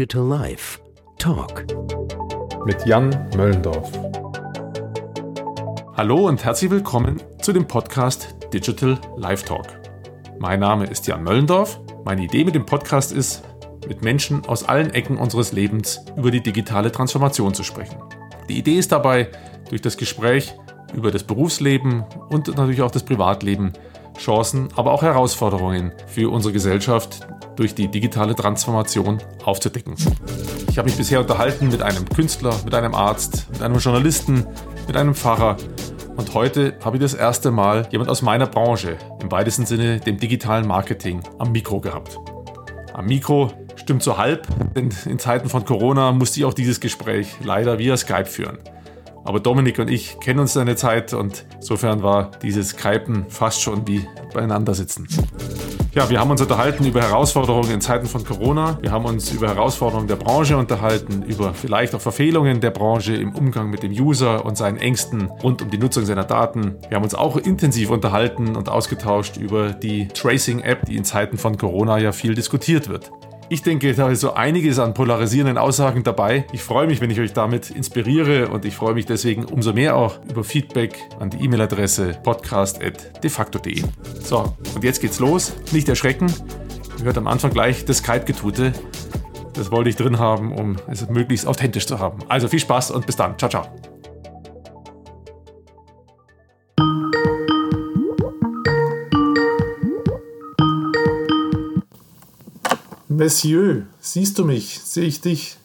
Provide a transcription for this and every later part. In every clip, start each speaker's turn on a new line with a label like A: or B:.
A: Digital Life Talk
B: mit Jan Möllendorf. Hallo und herzlich willkommen zu dem Podcast Digital Life Talk. Mein Name ist Jan Möllendorf. Meine Idee mit dem Podcast ist, mit Menschen aus allen Ecken unseres Lebens über die digitale Transformation zu sprechen. Die Idee ist dabei, durch das Gespräch über das Berufsleben und natürlich auch das Privatleben Chancen, aber auch Herausforderungen für unsere Gesellschaft durch die digitale Transformation aufzudecken. Ich habe mich bisher unterhalten mit einem Künstler, mit einem Arzt, mit einem Journalisten, mit einem Pfarrer und heute habe ich das erste Mal jemand aus meiner Branche, im weitesten Sinne dem digitalen Marketing, am Mikro gehabt. Am Mikro stimmt so halb, denn in Zeiten von Corona musste ich auch dieses Gespräch leider via Skype führen. Aber Dominik und ich kennen uns eine Zeit und insofern war dieses Skypen fast schon wie beieinander sitzen. Ja, wir haben uns unterhalten über Herausforderungen in Zeiten von Corona. Wir haben uns über Herausforderungen der Branche unterhalten, über vielleicht auch Verfehlungen der Branche im Umgang mit dem User und seinen Ängsten rund um die Nutzung seiner Daten. Wir haben uns auch intensiv unterhalten und ausgetauscht über die Tracing-App, die in Zeiten von Corona ja viel diskutiert wird. Ich denke, da ist so einiges an polarisierenden Aussagen dabei. Ich freue mich, wenn ich euch damit inspiriere und ich freue mich deswegen umso mehr auch über Feedback an die E-Mail-Adresse podcast.defacto.de. So, und jetzt geht's los. Nicht erschrecken. Ihr hört am Anfang gleich das Skype-Getute. Das wollte ich drin haben, um es möglichst authentisch zu haben. Also viel Spaß und bis dann. Ciao, ciao. Monsieur, siehst du mich? Sehe ich dich?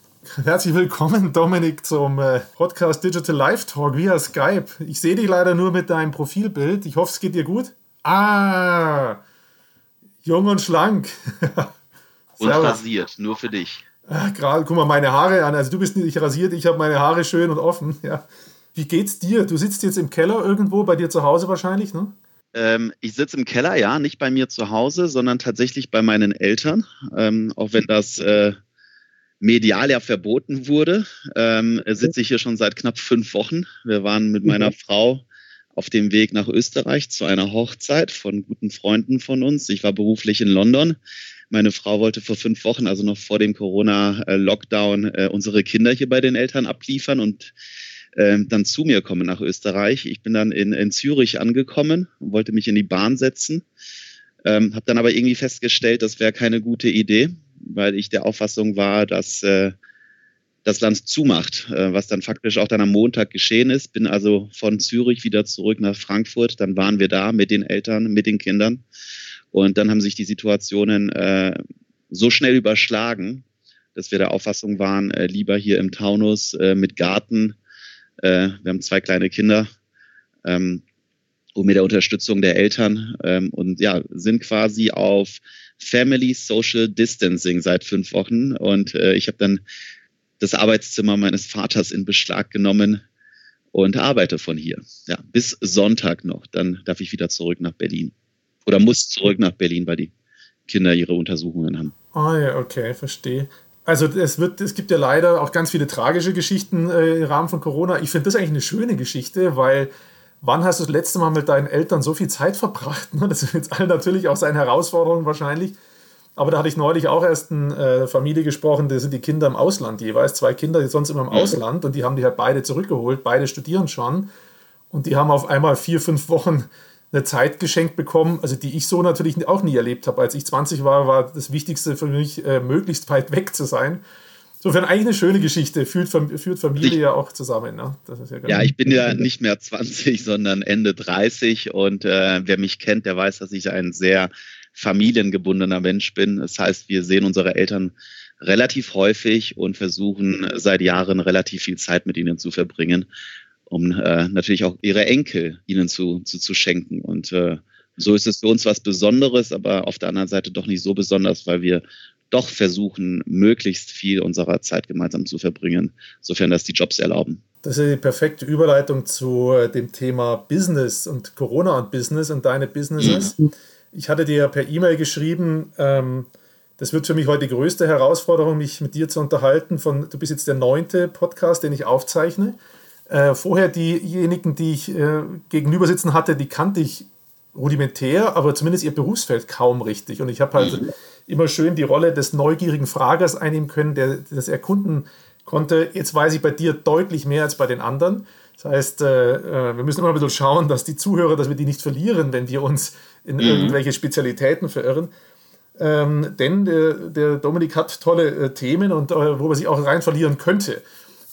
B: Herzlich willkommen, Dominik, zum äh, Podcast Digital Live Talk via Skype. Ich sehe dich leider nur mit deinem Profilbild. Ich hoffe, es geht dir gut. Ah, jung und schlank.
C: und rasiert, nur für dich.
B: Ah, Gerade, guck mal meine Haare an. Also du bist nicht rasiert, ich habe meine Haare schön und offen. Ja. Wie geht's dir? Du sitzt jetzt im Keller irgendwo, bei dir zu Hause wahrscheinlich, ne?
C: Ähm, ich sitze im Keller, ja, nicht bei mir zu Hause, sondern tatsächlich bei meinen Eltern, ähm, auch wenn das äh, medial ja verboten wurde, ähm, sitze ich hier schon seit knapp fünf Wochen. Wir waren mit meiner mhm. Frau auf dem Weg nach Österreich zu einer Hochzeit von guten Freunden von uns. Ich war beruflich in London. Meine Frau wollte vor fünf Wochen, also noch vor dem Corona-Lockdown, äh, unsere Kinder hier bei den Eltern abliefern und ähm, dann zu mir kommen nach Österreich. Ich bin dann in, in Zürich angekommen und wollte mich in die Bahn setzen. Ähm, habe dann aber irgendwie festgestellt, das wäre keine gute Idee, weil ich der Auffassung war, dass äh, das Land zumacht, äh, was dann faktisch auch dann am Montag geschehen ist. Bin also von Zürich wieder zurück nach Frankfurt. Dann waren wir da mit den Eltern, mit den Kindern. Und dann haben sich die Situationen äh, so schnell überschlagen, dass wir der Auffassung waren, äh, lieber hier im Taunus äh, mit Garten äh, wir haben zwei kleine Kinder. Ähm, und mit der Unterstützung der Eltern ähm, und ja, sind quasi auf Family Social Distancing seit fünf Wochen. Und äh, ich habe dann das Arbeitszimmer meines Vaters in Beschlag genommen und arbeite von hier. Ja, bis Sonntag noch. Dann darf ich wieder zurück nach Berlin. Oder muss zurück nach Berlin, weil die Kinder ihre Untersuchungen haben.
B: Ah ja, okay, verstehe. Also es, wird, es gibt ja leider auch ganz viele tragische Geschichten äh, im Rahmen von Corona. Ich finde das eigentlich eine schöne Geschichte, weil wann hast du das letzte Mal mit deinen Eltern so viel Zeit verbracht? Das sind jetzt alle natürlich auch seine Herausforderungen wahrscheinlich. Aber da hatte ich neulich auch erst eine äh, Familie gesprochen, da sind die Kinder im Ausland jeweils, zwei Kinder, die sonst immer im mhm. Ausland und die haben die halt beide zurückgeholt, beide studieren schon. Und die haben auf einmal vier, fünf Wochen eine Zeit geschenkt bekommen, also die ich so natürlich auch nie erlebt habe. Als ich 20 war, war das Wichtigste für mich, äh, möglichst weit weg zu sein. Insofern eigentlich eine schöne Geschichte, führt, führt Familie ich, ja auch zusammen. Ne?
C: ja, ja ich bin ja nicht mehr 20, sondern Ende 30 und äh, wer mich kennt, der weiß, dass ich ein sehr familiengebundener Mensch bin. Das heißt, wir sehen unsere Eltern relativ häufig und versuchen seit Jahren relativ viel Zeit mit ihnen zu verbringen um äh, natürlich auch ihre Enkel ihnen zu, zu, zu schenken. Und äh, so ist es für uns was Besonderes, aber auf der anderen Seite doch nicht so besonders, weil wir doch versuchen, möglichst viel unserer Zeit gemeinsam zu verbringen, sofern das die Jobs erlauben.
B: Das ist die perfekte Überleitung zu äh, dem Thema Business und Corona und Business und deine Businesses. Mhm. Ich hatte dir per E-Mail geschrieben, ähm, das wird für mich heute die größte Herausforderung, mich mit dir zu unterhalten. Von, du bist jetzt der neunte Podcast, den ich aufzeichne. Äh, vorher diejenigen, die ich äh, gegenüber sitzen hatte, die kannte ich
D: rudimentär, aber zumindest ihr Berufsfeld kaum richtig. Und ich habe halt mhm. immer schön die Rolle des neugierigen Fragers einnehmen können, der das erkunden konnte. Jetzt weiß ich bei dir deutlich mehr als bei den anderen. Das heißt, äh, äh, wir müssen immer ein bisschen schauen, dass die Zuhörer, dass wir die nicht verlieren, wenn wir uns in mhm. irgendwelche Spezialitäten verirren. Ähm, denn der, der, Dominik hat tolle äh, Themen und wo man sich auch rein verlieren könnte.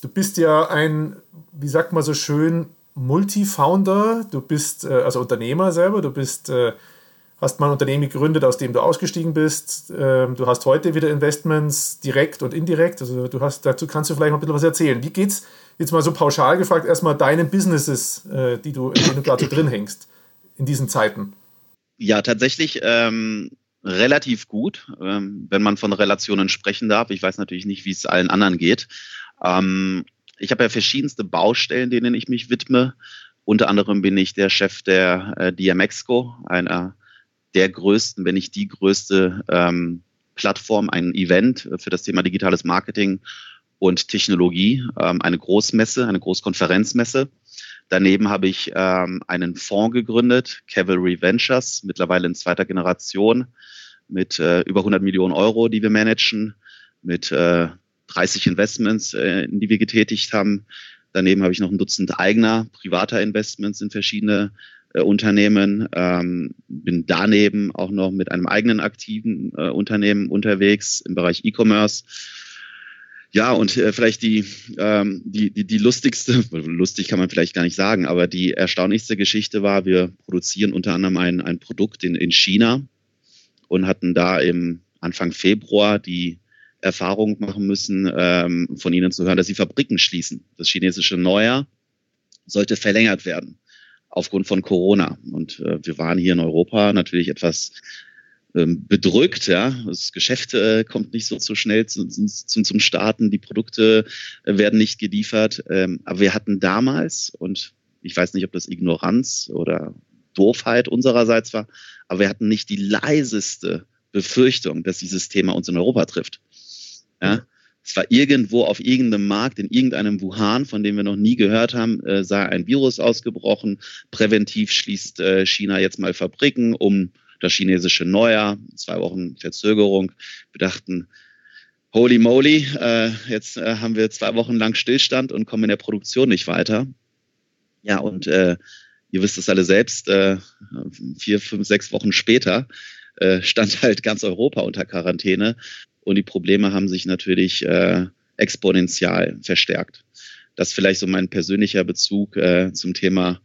D: Du bist ja ein, wie sagt man so schön, Multifounder. Du bist äh, also Unternehmer selber. Du bist, äh, hast mal ein Unternehmen gegründet, aus dem du ausgestiegen bist. Ähm, du hast heute wieder Investments direkt und indirekt. Also du hast, dazu kannst du vielleicht mal ein bisschen was erzählen. Wie geht's jetzt mal so pauschal gefragt, erstmal deinen Businesses, äh, die du, in denen du gerade drin hängst, in diesen Zeiten?
C: Ja, tatsächlich ähm, relativ gut, ähm, wenn man von Relationen sprechen darf. Ich weiß natürlich nicht, wie es allen anderen geht. Ähm, ich habe ja verschiedenste Baustellen, denen ich mich widme. Unter anderem bin ich der Chef der äh, DMXCO, einer der größten, wenn nicht die größte ähm, Plattform, ein Event für das Thema digitales Marketing und Technologie, ähm, eine Großmesse, eine Großkonferenzmesse. Daneben habe ich ähm, einen Fonds gegründet, Cavalry Ventures, mittlerweile in zweiter Generation, mit äh, über 100 Millionen Euro, die wir managen, mit äh, 30 Investments, äh, in die wir getätigt haben. Daneben habe ich noch ein Dutzend eigener privater Investments in verschiedene äh, Unternehmen, ähm, bin daneben auch noch mit einem eigenen aktiven äh, Unternehmen unterwegs im Bereich E-Commerce ja, und äh, vielleicht die, ähm, die, die, die lustigste, lustig kann man vielleicht gar nicht sagen, aber die erstaunlichste Geschichte war, wir produzieren unter anderem ein, ein Produkt in, in China und hatten da im Anfang Februar die Erfahrung machen müssen, ähm, von ihnen zu hören, dass sie Fabriken schließen. Das chinesische Neujahr sollte verlängert werden aufgrund von Corona. Und äh, wir waren hier in Europa natürlich etwas ähm, bedrückt. Ja, das Geschäft äh, kommt nicht so, so schnell zu, zu, zum Starten, die Produkte äh, werden nicht geliefert. Ähm, aber wir hatten damals und ich weiß nicht, ob das Ignoranz oder Doofheit unsererseits war, aber wir hatten nicht die leiseste Befürchtung, dass dieses Thema uns in Europa trifft. Ja, es war irgendwo auf irgendeinem Markt, in irgendeinem Wuhan, von dem wir noch nie gehört haben, äh, sei ein Virus ausgebrochen. Präventiv schließt äh, China jetzt mal Fabriken, um das chinesische Neujahr, zwei Wochen Verzögerung. Wir dachten, holy moly, äh, jetzt äh, haben wir zwei Wochen lang Stillstand und kommen in der Produktion nicht weiter. Ja, und äh, ihr wisst es alle selbst, äh, vier, fünf, sechs Wochen später äh, stand halt ganz Europa unter Quarantäne und die Probleme haben sich natürlich äh, exponentiell verstärkt. Das ist vielleicht so mein persönlicher Bezug äh, zum Thema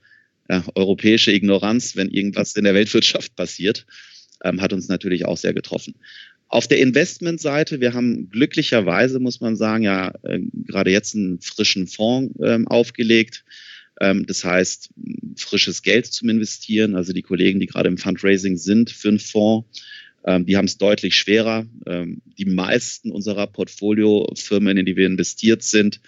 C: ja, europäische Ignoranz, wenn irgendwas in der Weltwirtschaft passiert, ähm, hat uns natürlich auch sehr getroffen. Auf der Investmentseite, wir haben glücklicherweise, muss man sagen, ja äh, gerade jetzt einen frischen Fonds ähm, aufgelegt. Ähm, das heißt, frisches Geld zum Investieren. Also die Kollegen, die gerade im Fundraising sind für einen Fonds, ähm, die haben es deutlich schwerer. Ähm, die meisten unserer Portfoliofirmen, in die wir investiert sind,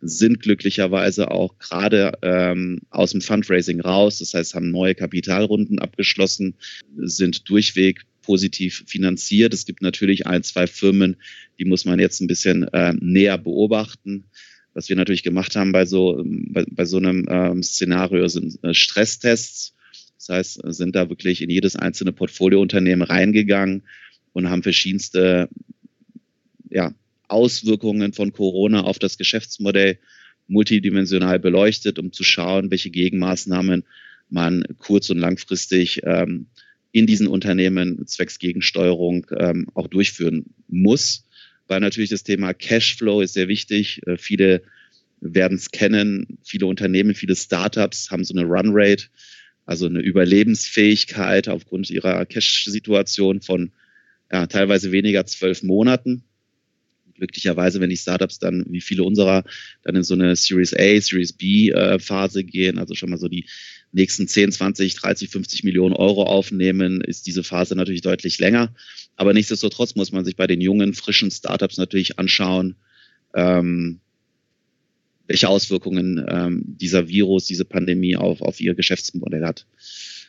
C: sind glücklicherweise auch gerade ähm, aus dem Fundraising raus. Das heißt, haben neue Kapitalrunden abgeschlossen, sind durchweg positiv finanziert. Es gibt natürlich ein, zwei Firmen, die muss man jetzt ein bisschen äh, näher beobachten. Was wir natürlich gemacht haben bei so, bei, bei so einem ähm, Szenario sind äh, Stresstests. Das heißt, sind da wirklich in jedes einzelne Portfoliounternehmen reingegangen und haben verschiedenste ja, Auswirkungen von Corona auf das Geschäftsmodell multidimensional beleuchtet, um zu schauen, welche Gegenmaßnahmen man kurz- und langfristig ähm, in diesen Unternehmen zwecks Gegensteuerung ähm, auch durchführen muss. Weil natürlich das Thema Cashflow ist sehr wichtig. Äh, viele werden es kennen. Viele Unternehmen, viele Startups haben so eine Runrate, also eine Überlebensfähigkeit aufgrund ihrer Cash-Situation von ja, teilweise weniger zwölf Monaten glücklicherweise, wenn die Startups dann, wie viele unserer, dann in so eine Series A, Series B äh, Phase gehen, also schon mal so die nächsten 10, 20, 30, 50 Millionen Euro aufnehmen, ist diese Phase natürlich deutlich länger. Aber nichtsdestotrotz muss man sich bei den jungen, frischen Startups natürlich anschauen, ähm, welche Auswirkungen ähm, dieser Virus, diese Pandemie auf, auf ihr Geschäftsmodell hat.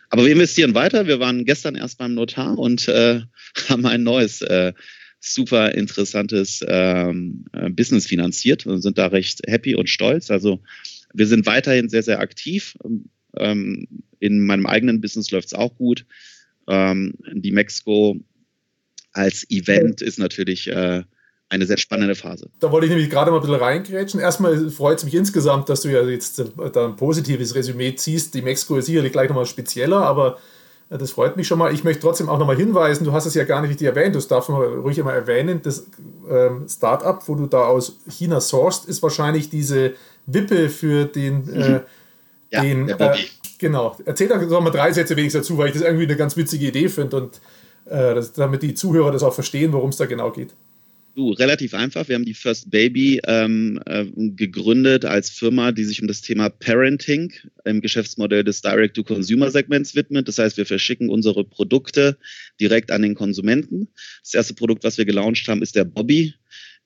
C: Aber wir investieren weiter. Wir waren gestern erst beim Notar und äh, haben ein neues äh, super interessantes ähm, äh, Business finanziert und sind da recht happy und stolz. Also wir sind weiterhin sehr, sehr aktiv. Ähm, in meinem eigenen Business läuft es auch gut. Ähm, die Mexiko als Event ist natürlich äh, eine sehr spannende Phase.
B: Da wollte ich nämlich gerade mal ein bisschen reingrätschen. Erstmal freut es mich insgesamt, dass du ja jetzt da ein positives Resümee ziehst. Die Mexiko ist sicherlich gleich nochmal spezieller, aber äh, das freut mich schon mal. Ich möchte trotzdem auch nochmal hinweisen, du hast es ja gar nicht richtig erwähnt, das darf man ruhig immer erwähnen. Das ähm, Startup, wo du da aus China sourced, ist wahrscheinlich diese Wippe für den. Äh, mhm. ja, den äh, genau. Erzähl da doch mal drei Sätze wenigstens dazu, weil ich das irgendwie eine ganz witzige Idee finde und äh, das, damit die Zuhörer das auch verstehen, worum es da genau geht.
C: Du, relativ einfach. Wir haben die First Baby ähm, äh, gegründet als Firma, die sich um das Thema Parenting im Geschäftsmodell des Direct-to-Consumer-Segments widmet. Das heißt, wir verschicken unsere Produkte direkt an den Konsumenten. Das erste Produkt, was wir gelauncht haben, ist der Bobby.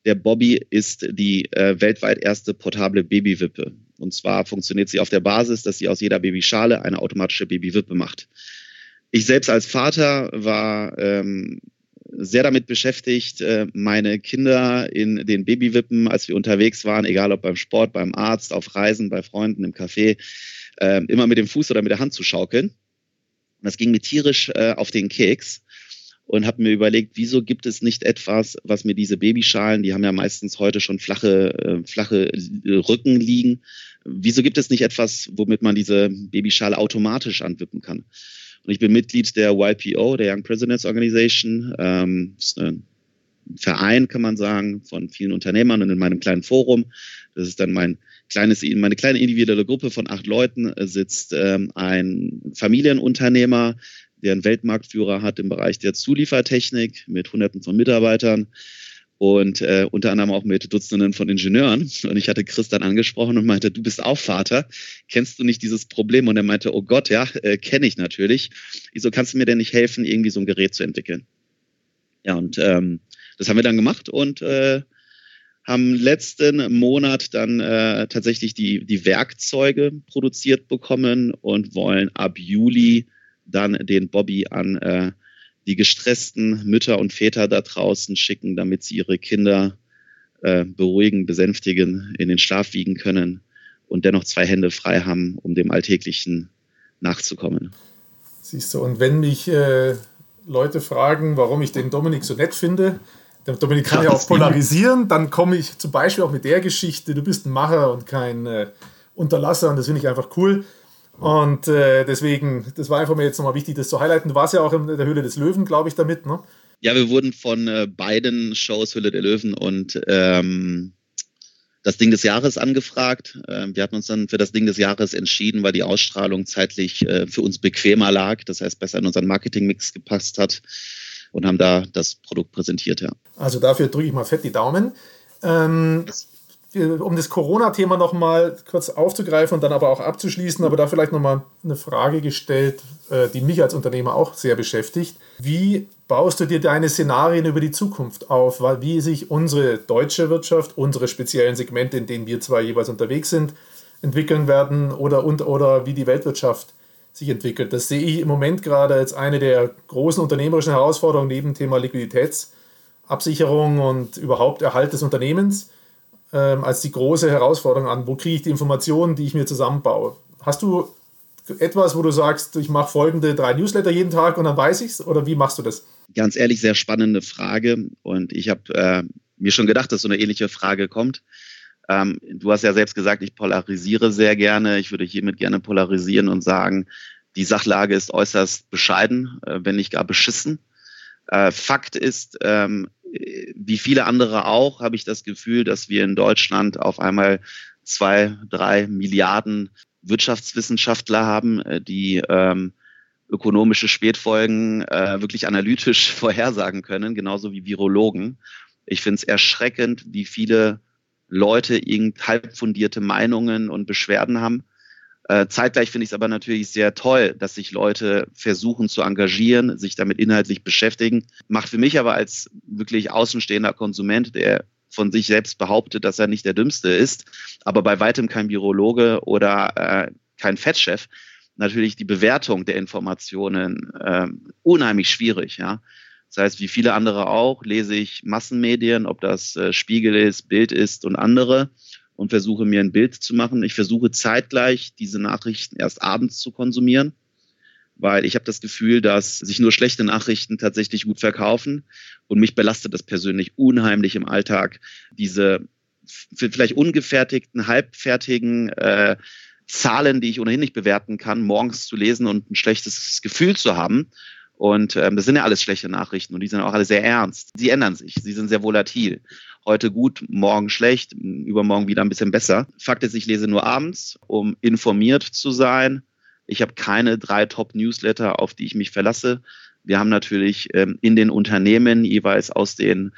C: Der Bobby ist die äh, weltweit erste portable Babywippe. Und zwar funktioniert sie auf der Basis, dass sie aus jeder Babyschale eine automatische Babywippe macht. Ich selbst als Vater war ähm, sehr damit beschäftigt, äh, meine Kinder in den Babywippen, als wir unterwegs waren, egal ob beim Sport, beim Arzt, auf Reisen, bei Freunden, im Café, äh, immer mit dem Fuß oder mit der Hand zu schaukeln. das ging mir tierisch äh, auf den Keks und habe mir überlegt, wieso gibt es nicht etwas, was mir diese Babyschalen, die haben ja meistens heute schon flache, flache Rücken liegen, wieso gibt es nicht etwas, womit man diese Babyschale automatisch anwippen kann? Und ich bin Mitglied der YPO, der Young Presidents Organization. Ähm, ist ein Verein, kann man sagen, von vielen Unternehmern und in meinem kleinen Forum. Das ist dann mein kleines, meine kleine individuelle Gruppe von acht Leuten, sitzt ähm, ein Familienunternehmer, der einen Weltmarktführer hat im Bereich der Zuliefertechnik mit Hunderten von Mitarbeitern und äh, unter anderem auch mit Dutzenden von Ingenieuren. Und ich hatte Chris dann angesprochen und meinte, du bist auch Vater, kennst du nicht dieses Problem? Und er meinte, oh Gott, ja, äh, kenne ich natürlich. Wieso kannst du mir denn nicht helfen, irgendwie so ein Gerät zu entwickeln? Ja, und ähm, das haben wir dann gemacht und äh, haben letzten Monat dann äh, tatsächlich die, die Werkzeuge produziert bekommen und wollen ab Juli dann den Bobby an äh, die gestressten Mütter und Väter da draußen schicken, damit sie ihre Kinder äh, beruhigen, besänftigen, in den Schlaf wiegen können und dennoch zwei Hände frei haben, um dem Alltäglichen nachzukommen.
B: Siehst du, und wenn mich äh, Leute fragen, warum ich den Dominik so nett finde, der Dominik kann ja auch polarisieren, dann komme ich zum Beispiel auch mit der Geschichte, du bist ein Macher und kein äh, Unterlasser und das finde ich einfach cool. Und äh, deswegen, das war einfach mir jetzt nochmal wichtig, das zu highlighten. Du warst ja auch in der Höhle des Löwen, glaube ich, damit, ne?
C: Ja, wir wurden von äh, beiden Shows Höhle der Löwen und ähm, das Ding des Jahres angefragt. Ähm, wir hatten uns dann für das Ding des Jahres entschieden, weil die Ausstrahlung zeitlich äh, für uns bequemer lag, das heißt besser in unseren Marketingmix gepasst hat und haben da das Produkt präsentiert, ja.
B: Also dafür drücke ich mal fett die Daumen. Ähm, um das Corona-Thema nochmal kurz aufzugreifen und dann aber auch abzuschließen, aber da vielleicht nochmal eine Frage gestellt, äh, die mich als Unternehmer auch sehr beschäftigt. Wie baust du dir deine Szenarien über die Zukunft auf, wie sich unsere deutsche Wirtschaft, unsere speziellen Segmente, in denen wir zwar jeweils unterwegs sind, entwickeln werden oder, und, oder wie die Weltwirtschaft sich entwickelt. Das sehe ich im Moment gerade als eine der großen unternehmerischen Herausforderungen neben dem Thema Liquiditätsabsicherung und überhaupt Erhalt des Unternehmens ähm, als die große Herausforderung an. Wo kriege ich die Informationen, die ich mir zusammenbaue? Hast du etwas, wo du sagst, ich mache folgende drei Newsletter jeden Tag und dann weiß ich es? Oder wie machst du das?
C: Ganz ehrlich, sehr spannende Frage. Und ich habe äh, mir schon gedacht, dass so eine ähnliche Frage kommt. Ähm, du hast ja selbst gesagt, ich polarisiere sehr gerne. Ich würde hiermit gerne polarisieren und sagen, die Sachlage ist äußerst bescheiden, äh, wenn nicht gar beschissen. Äh, Fakt ist, ähm, wie viele andere auch, habe ich das Gefühl, dass wir in Deutschland auf einmal zwei, drei Milliarden Wirtschaftswissenschaftler haben, äh, die ähm, ökonomische Spätfolgen äh, wirklich analytisch vorhersagen können, genauso wie Virologen. Ich finde es erschreckend, wie viele Leute irgend halb fundierte Meinungen und Beschwerden haben. Äh, zeitgleich finde ich es aber natürlich sehr toll, dass sich Leute versuchen zu engagieren, sich damit inhaltlich beschäftigen. Macht für mich aber als wirklich außenstehender Konsument, der von sich selbst behauptet, dass er nicht der Dümmste ist, aber bei weitem kein Virologe oder äh, kein Fettchef, natürlich die Bewertung der Informationen äh, unheimlich schwierig. Ja? Das heißt, wie viele andere auch, lese ich Massenmedien, ob das äh, Spiegel ist, Bild ist und andere und versuche mir ein Bild zu machen. Ich versuche zeitgleich diese Nachrichten erst abends zu konsumieren, weil ich habe das Gefühl, dass sich nur schlechte Nachrichten tatsächlich gut verkaufen und mich belastet das persönlich unheimlich im Alltag, diese vielleicht ungefertigten, halbfertigen äh, Zahlen, die ich ohnehin nicht bewerten kann, morgens zu lesen und ein schlechtes Gefühl zu haben. Und ähm, das sind ja alles schlechte Nachrichten und die sind auch alle sehr ernst. Sie ändern sich, sie sind sehr volatil. Heute gut, morgen schlecht, übermorgen wieder ein bisschen besser. Fakt ist, ich lese nur abends, um informiert zu sein. Ich habe keine drei Top-Newsletter, auf die ich mich verlasse. Wir haben natürlich ähm, in den Unternehmen jeweils aus den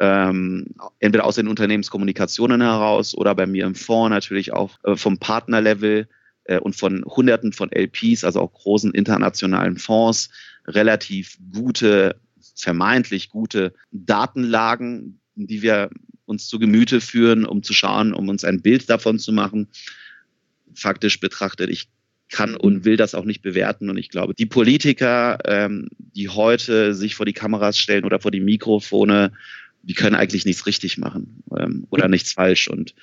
C: ähm, entweder aus den Unternehmenskommunikationen heraus oder bei mir im Fonds natürlich auch äh, vom Partnerlevel äh, und von Hunderten von LPs, also auch großen internationalen Fonds, relativ gute, vermeintlich gute Datenlagen, die wir uns zu Gemüte führen, um zu schauen, um uns ein Bild davon zu machen. Faktisch betrachtet, ich kann und will das auch nicht bewerten. Und ich glaube, die Politiker, ähm, die heute sich vor die Kameras stellen oder vor die Mikrofone, die können eigentlich nichts richtig machen ähm, oder nichts falsch. Und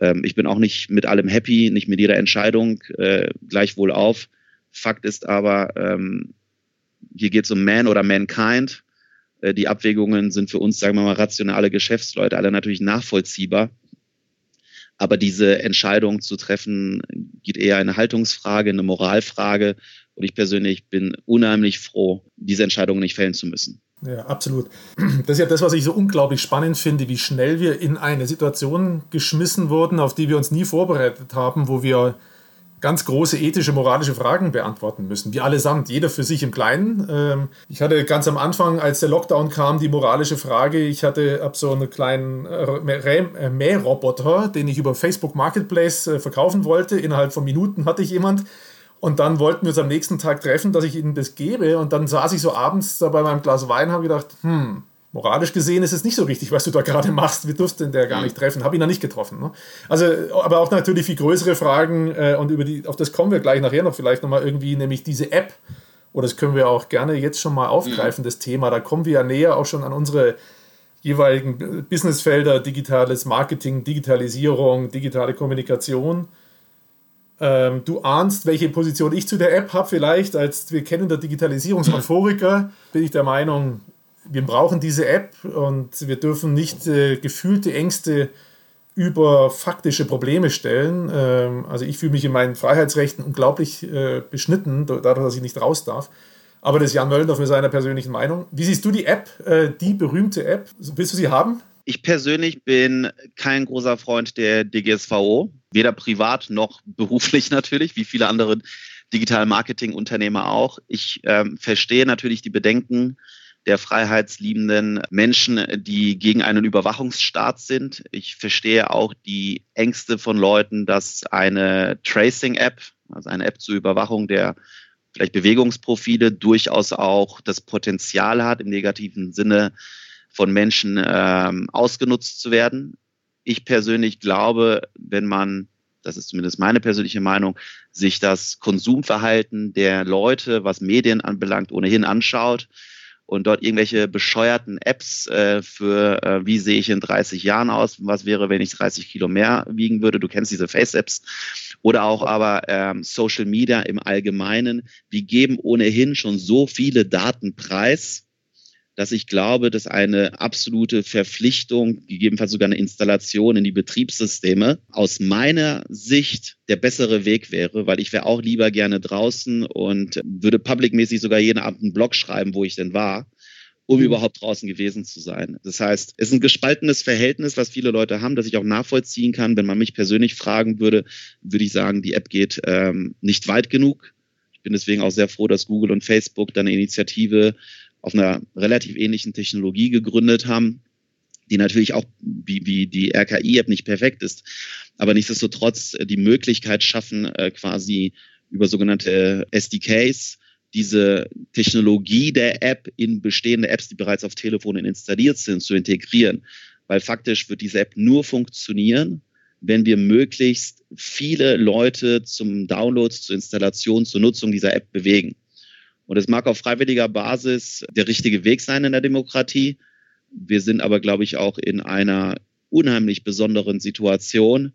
C: ähm, ich bin auch nicht mit allem happy, nicht mit jeder Entscheidung äh, gleichwohl auf. Fakt ist aber, ähm, hier geht es um Man oder Mankind. Äh, die Abwägungen sind für uns, sagen wir mal, rationale Geschäftsleute, alle natürlich nachvollziehbar. Aber diese Entscheidung zu treffen, geht eher eine Haltungsfrage, eine Moralfrage. Und ich persönlich bin unheimlich froh, diese Entscheidung nicht fällen zu müssen.
B: Ja, absolut. Das ist ja das, was ich so unglaublich spannend finde, wie schnell wir in eine Situation geschmissen wurden, auf die wir uns nie vorbereitet haben, wo wir ganz große ethische, moralische Fragen beantworten müssen. Wir allesamt, jeder für sich im Kleinen. Ähm, ich hatte ganz am Anfang, als der Lockdown kam, die moralische Frage, ich hatte ab so einen kleinen äh, äh, Mähroboter, den ich über Facebook Marketplace äh, verkaufen wollte. Innerhalb von Minuten hatte ich jemand, und dann wollten wir uns am nächsten Tag treffen, dass ich ihnen das gebe. Und dann saß ich so abends da bei meinem Glas Wein und habe gedacht, hm, moralisch gesehen ist es nicht so richtig, was du da gerade machst. Wir durften der gar nicht treffen. Habe ihn da nicht getroffen. Ne? Also, aber auch natürlich viel größere Fragen äh, und über die, auf das kommen wir gleich nachher noch vielleicht nochmal irgendwie, nämlich diese App. Oder das können wir auch gerne jetzt schon mal aufgreifen, mhm. das Thema. Da kommen wir ja näher auch schon an unsere jeweiligen Businessfelder, digitales Marketing, Digitalisierung, digitale Kommunikation. Ähm, du ahnst, welche Position ich zu der App habe, vielleicht als wir kennen der Digitalisierungseuphoriker, bin ich der Meinung, wir brauchen diese App und wir dürfen nicht äh, gefühlte Ängste über faktische Probleme stellen. Ähm, also ich fühle mich in meinen Freiheitsrechten unglaublich äh, beschnitten, dadurch, dass ich nicht raus darf. Aber das ist Jan Möllendorf mit seiner persönlichen Meinung. Wie siehst du die App, äh, die berühmte App? Willst du sie haben?
C: Ich persönlich bin kein großer Freund der DGSVO, weder privat noch beruflich natürlich, wie viele andere Digital-Marketing-Unternehmer auch. Ich ähm, verstehe natürlich die Bedenken der freiheitsliebenden Menschen, die gegen einen Überwachungsstaat sind. Ich verstehe auch die Ängste von Leuten, dass eine Tracing-App, also eine App zur Überwachung der vielleicht Bewegungsprofile, durchaus auch das Potenzial hat, im negativen Sinne von Menschen ähm, ausgenutzt zu werden. Ich persönlich glaube, wenn man, das ist zumindest meine persönliche Meinung, sich das Konsumverhalten der Leute, was Medien anbelangt, ohnehin anschaut und dort irgendwelche bescheuerten Apps äh, für, äh, wie sehe ich in 30 Jahren aus, was wäre, wenn ich 30 Kilo mehr wiegen würde, du kennst diese Face-Apps, oder auch aber ähm, Social Media im Allgemeinen, wir geben ohnehin schon so viele Daten preis, dass ich glaube, dass eine absolute Verpflichtung, gegebenenfalls sogar eine Installation in die Betriebssysteme aus meiner Sicht der bessere Weg wäre, weil ich wäre auch lieber gerne draußen und würde publicmäßig sogar jeden Abend einen Blog schreiben, wo ich denn war um mhm. überhaupt draußen gewesen zu sein. Das heißt, es ist ein gespaltenes Verhältnis, was viele Leute haben, das ich auch nachvollziehen kann. Wenn man mich persönlich fragen würde, würde ich sagen, die App geht ähm, nicht weit genug. Ich bin deswegen auch sehr froh, dass Google und Facebook da eine Initiative auf einer relativ ähnlichen Technologie gegründet haben, die natürlich auch wie, wie die RKI-App nicht perfekt ist, aber nichtsdestotrotz äh, die Möglichkeit schaffen, äh, quasi über sogenannte SDKs diese Technologie der App in bestehende Apps, die bereits auf Telefonen installiert sind, zu integrieren. Weil faktisch wird diese App nur funktionieren, wenn wir möglichst viele Leute zum Download, zur Installation, zur Nutzung dieser App bewegen. Und es mag auf freiwilliger Basis der richtige Weg sein in der Demokratie. Wir sind aber, glaube ich, auch in einer unheimlich besonderen Situation,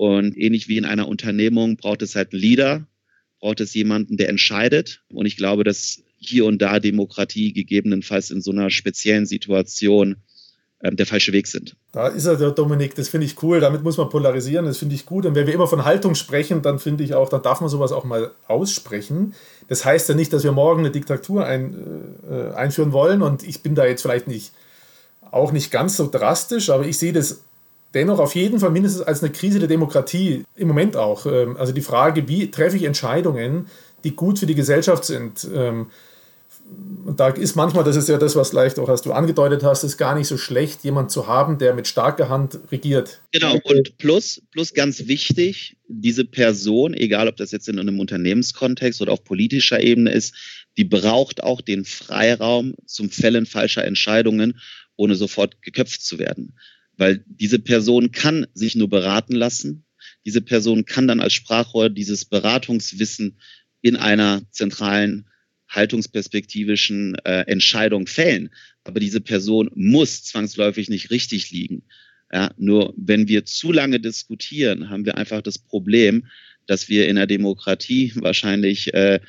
C: Und ähnlich wie in einer Unternehmung braucht es halt einen Leader, braucht es jemanden, der entscheidet. Und ich glaube, dass hier und da Demokratie gegebenenfalls in so einer speziellen Situation der falsche Weg sind.
B: Da ist er, der Dominik, das finde ich cool. Damit muss man polarisieren, das finde ich gut. Und wenn wir immer von Haltung sprechen, dann finde ich auch, dann darf man sowas auch mal aussprechen. Das heißt ja nicht, dass wir morgen eine Diktatur ein, äh, einführen wollen. Und ich bin da jetzt vielleicht nicht auch nicht ganz so drastisch, aber ich sehe das dennoch auf jeden Fall mindestens als eine Krise der Demokratie im Moment auch. Ähm, also die Frage, wie treffe ich Entscheidungen, die gut für die Gesellschaft sind. Ähm, und da ist manchmal, das ist ja das, was leicht auch, was du angedeutet hast, ist gar nicht so schlecht, jemand zu haben, der mit starker Hand regiert.
C: Genau, und plus, plus ganz wichtig, diese Person, egal ob das jetzt in einem Unternehmenskontext oder auf politischer Ebene ist, die braucht auch den Freiraum zum Fällen falscher Entscheidungen, ohne sofort geköpft zu werden. Weil diese Person kann sich nur beraten lassen. Diese Person kann dann als Sprachrohr dieses Beratungswissen in einer zentralen haltungsperspektivischen äh, Entscheidung fällen. Aber diese Person muss zwangsläufig nicht richtig liegen. Ja, nur wenn wir zu lange diskutieren, haben wir einfach das Problem, dass wir in der Demokratie wahrscheinlich äh,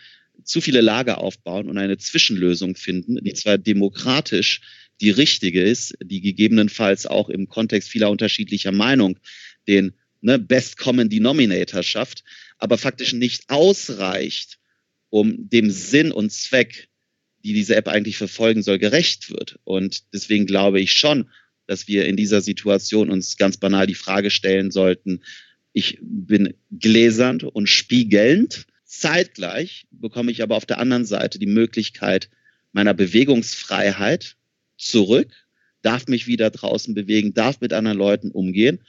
C: zu viele Lager aufbauen und eine Zwischenlösung finden, die zwar demokratisch die richtige ist, die gegebenenfalls auch im Kontext vieler unterschiedlicher Meinung den ne, Best Common Denominator schafft, aber faktisch nicht ausreicht, um dem Sinn und Zweck, die diese App eigentlich verfolgen soll, gerecht wird. Und deswegen glaube ich schon, dass wir in dieser Situation uns ganz banal die Frage stellen sollten, ich bin gläsernd und spiegelnd. Zeitgleich bekomme ich aber auf der anderen Seite die Möglichkeit meiner Bewegungsfreiheit zurück, darf mich wieder draußen bewegen, darf mit anderen Leuten umgehen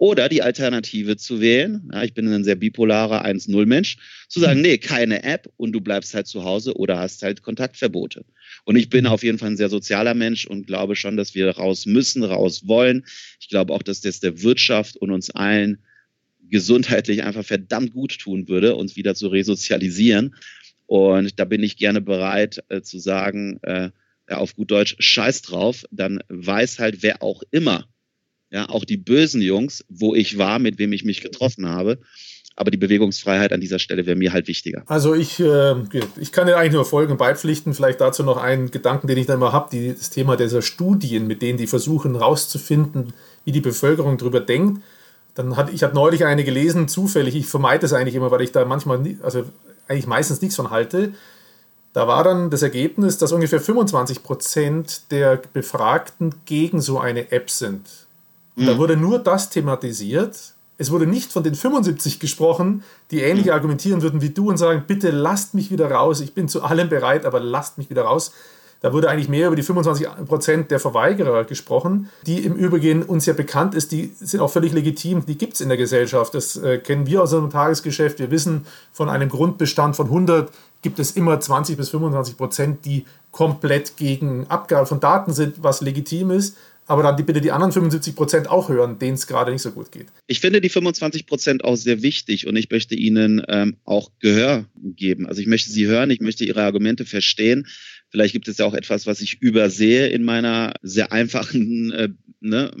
C: oder die Alternative zu wählen, ja, ich bin ein sehr bipolarer 1-0-Mensch, zu sagen, nee, keine App und du bleibst halt zu Hause oder hast halt Kontaktverbote. Und ich bin auf jeden Fall ein sehr sozialer Mensch und glaube schon, dass wir raus müssen, raus wollen. Ich glaube auch, dass das der Wirtschaft und uns allen gesundheitlich einfach verdammt gut tun würde, uns wieder zu resozialisieren. Und da bin ich gerne bereit äh, zu sagen, äh, auf gut Deutsch, scheiß drauf, dann weiß halt wer auch immer ja, auch die bösen Jungs, wo ich war, mit wem ich mich getroffen habe. Aber die Bewegungsfreiheit an dieser Stelle wäre mir halt wichtiger.
B: Also ich, äh, ich kann dir eigentlich nur folgen und beipflichten. Vielleicht dazu noch einen Gedanken, den ich dann immer habe, das Thema dieser Studien, mit denen die versuchen herauszufinden, wie die Bevölkerung darüber denkt. Dann hat, ich habe neulich eine gelesen, zufällig, ich vermeide das eigentlich immer, weil ich da manchmal, nie, also eigentlich meistens nichts von halte. Da war dann das Ergebnis, dass ungefähr 25 Prozent der Befragten gegen so eine App sind. Mhm. Da wurde nur das thematisiert. Es wurde nicht von den 75 gesprochen, die ähnlich mhm. argumentieren würden wie du und sagen, bitte lasst mich wieder raus, ich bin zu allem bereit, aber lasst mich wieder raus. Da wurde eigentlich mehr über die 25 Prozent der Verweigerer gesprochen, die im Übrigen uns ja bekannt ist, die sind auch völlig legitim, die gibt es in der Gesellschaft. Das äh, kennen wir aus unserem Tagesgeschäft. Wir wissen, von einem Grundbestand von 100 gibt es immer 20 bis 25 Prozent, die komplett gegen Abgabe von Daten sind, was legitim ist aber dann die, bitte die anderen 75 Prozent auch hören, denen es gerade nicht so gut geht.
C: Ich finde die 25 Prozent auch sehr wichtig und ich möchte Ihnen ähm, auch Gehör geben. Also ich möchte Sie hören, ich möchte Ihre Argumente verstehen. Vielleicht gibt es ja auch etwas, was ich übersehe in meiner sehr einfachen äh, ne,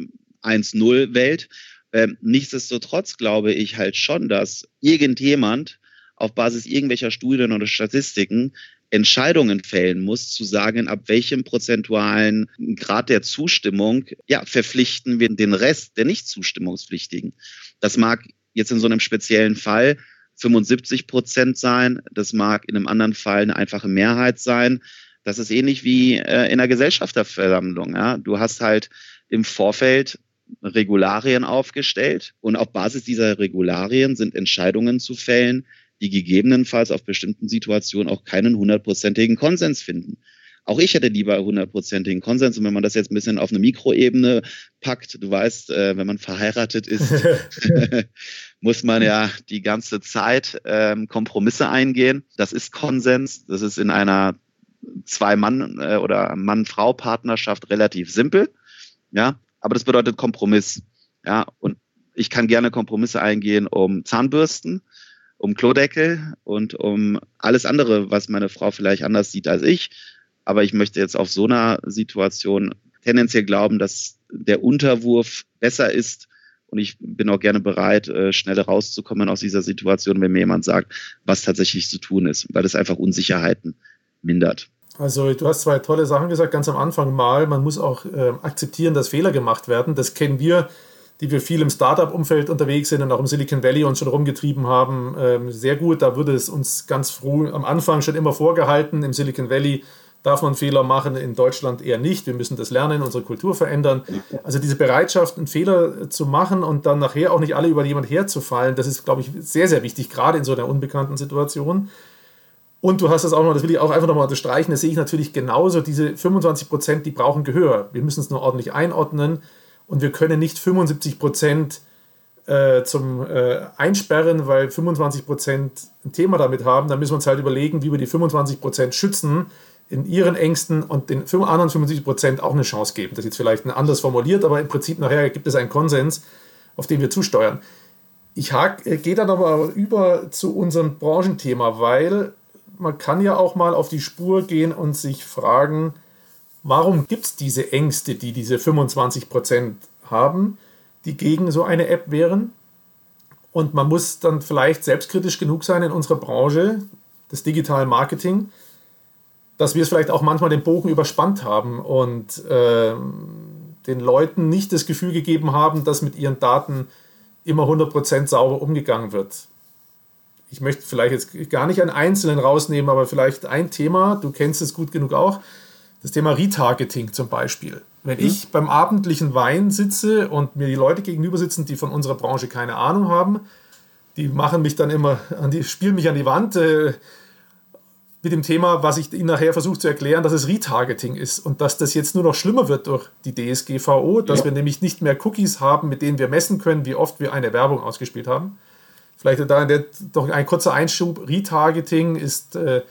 C: 1-0-Welt. Ähm, nichtsdestotrotz glaube ich halt schon, dass irgendjemand auf Basis irgendwelcher Studien oder Statistiken Entscheidungen fällen muss, zu sagen, ab welchem prozentualen Grad der Zustimmung ja, verpflichten wir den Rest der nicht zustimmungspflichtigen. Das mag jetzt in so einem speziellen Fall 75 Prozent sein, das mag in einem anderen Fall eine einfache Mehrheit sein. Das ist ähnlich wie äh, in einer Gesellschafterversammlung. Ja? Du hast halt im Vorfeld Regularien aufgestellt und auf Basis dieser Regularien sind Entscheidungen zu fällen, die gegebenenfalls auf bestimmten Situationen auch keinen hundertprozentigen Konsens finden. Auch ich hätte lieber hundertprozentigen Konsens. Und wenn man das jetzt ein bisschen auf eine Mikroebene packt, du weißt, äh, wenn man verheiratet ist, muss man ja die ganze Zeit ähm, Kompromisse eingehen. Das ist Konsens. Das ist in einer Zwei-Mann- äh, oder Mann-Frau-Partnerschaft relativ simpel. Ja, aber das bedeutet Kompromiss. Ja, und ich kann gerne Kompromisse eingehen um Zahnbürsten um Klodeckel und um alles andere, was meine Frau vielleicht anders sieht als ich. Aber ich möchte jetzt auf so einer Situation tendenziell glauben, dass der Unterwurf besser ist Und ich bin auch gerne bereit, äh, schneller rauszukommen aus dieser Situation, wenn mir jemand sagt, was tatsächlich zu tun ist, weil es einfach Unsicherheiten mindert.
B: Also du hast zwei tolle Sachen gesagt, ganz am Anfang mal. Man muss auch äh, akzeptieren, dass Fehler gemacht werden. Das kennen wir, die wir viel im Startup-Umfeld unterwegs sind und auch im Silicon Valley uns schon rumgetrieben haben, ähm, sehr gut. Da wurde es uns ganz froh am Anfang schon immer vorgehalten. Im Silicon Valley darf man Fehler machen, in Deutschland eher nicht. Wir müssen das lernen, unsere Kultur verändern. Also diese Bereitschaft, einen Fehler zu machen und dann nachher auch nicht alle über jemand herzufallen, das ist, glaube ich, sehr, sehr wichtig, gerade in so einer unbekannten Situation. Und du hast das auch noch, das will ich auch einfach nochmal unterstreichen, das sehe ich natürlich genauso, diese 25 Prozent, die brauchen Gehör. Wir müssen es nur ordentlich einordnen und wir können nicht 75 Prozent äh, zum äh, Einsperren, weil 25 Prozent ein Thema damit haben. Dann müssen wir uns halt überlegen, wie wir die 25 Prozent schützen, in ihren Ängsten und den anderen 75 Prozent auch eine Chance geben. Das ist jetzt vielleicht anders formuliert, aber im Prinzip nachher gibt es einen Konsens, auf den wir zusteuern. Ich äh, gehe dann aber über zu unserem Branchenthema, weil man kann ja auch mal auf die Spur gehen und sich fragen, warum gibt es diese Ängste, die diese 25 Prozent haben, die gegen so eine App wären? Und man muss dann vielleicht selbstkritisch genug sein in unserer Branche des digitalen Marketing, dass wir es vielleicht auch manchmal den Bogen überspannt haben und äh, den Leuten nicht das Gefühl gegeben haben, dass mit ihren Daten immer 100% sauber umgegangen wird. Ich möchte vielleicht jetzt gar nicht einen einzelnen rausnehmen, aber vielleicht ein Thema, du kennst es gut genug auch, das Thema Retargeting zum Beispiel. Wenn mhm. ich beim abendlichen Wein sitze und mir die Leute gegenüber sitzen, die von unserer Branche keine Ahnung haben, die machen mich dann immer, an die, spielen mich an die Wand, äh, mit dem Thema, was ich Ihnen nachher versuche zu erklären, dass es Retargeting ist und dass das jetzt nur noch schlimmer wird durch die DSGVO, dass ja. wir nämlich nicht mehr Cookies haben, mit denen wir messen können, wie oft wir eine Werbung ausgespielt haben. Vielleicht da doch ein kurzer Einschub. Retargeting ist äh,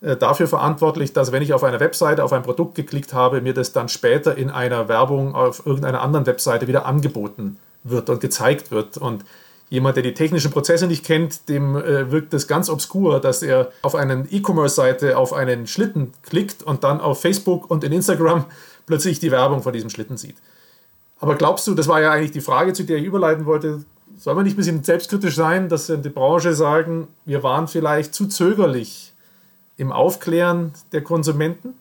B: dafür verantwortlich, dass wenn ich auf einer Webseite auf ein Produkt geklickt habe, mir das dann später in einer Werbung auf irgendeiner anderen Webseite wieder angeboten wird und gezeigt wird. Und jemand, der die technischen Prozesse nicht kennt, dem äh, wirkt es ganz obskur, dass er auf einer E-Commerce-Seite auf einen Schlitten klickt und dann auf Facebook und in Instagram plötzlich die Werbung von diesem Schlitten sieht. Aber glaubst du, das war ja eigentlich die Frage, zu der ich überleiten wollte, soll man nicht ein bisschen selbstkritisch sein, dass in der Branche sagen, wir waren vielleicht zu zögerlich im Aufklären der Konsumenten?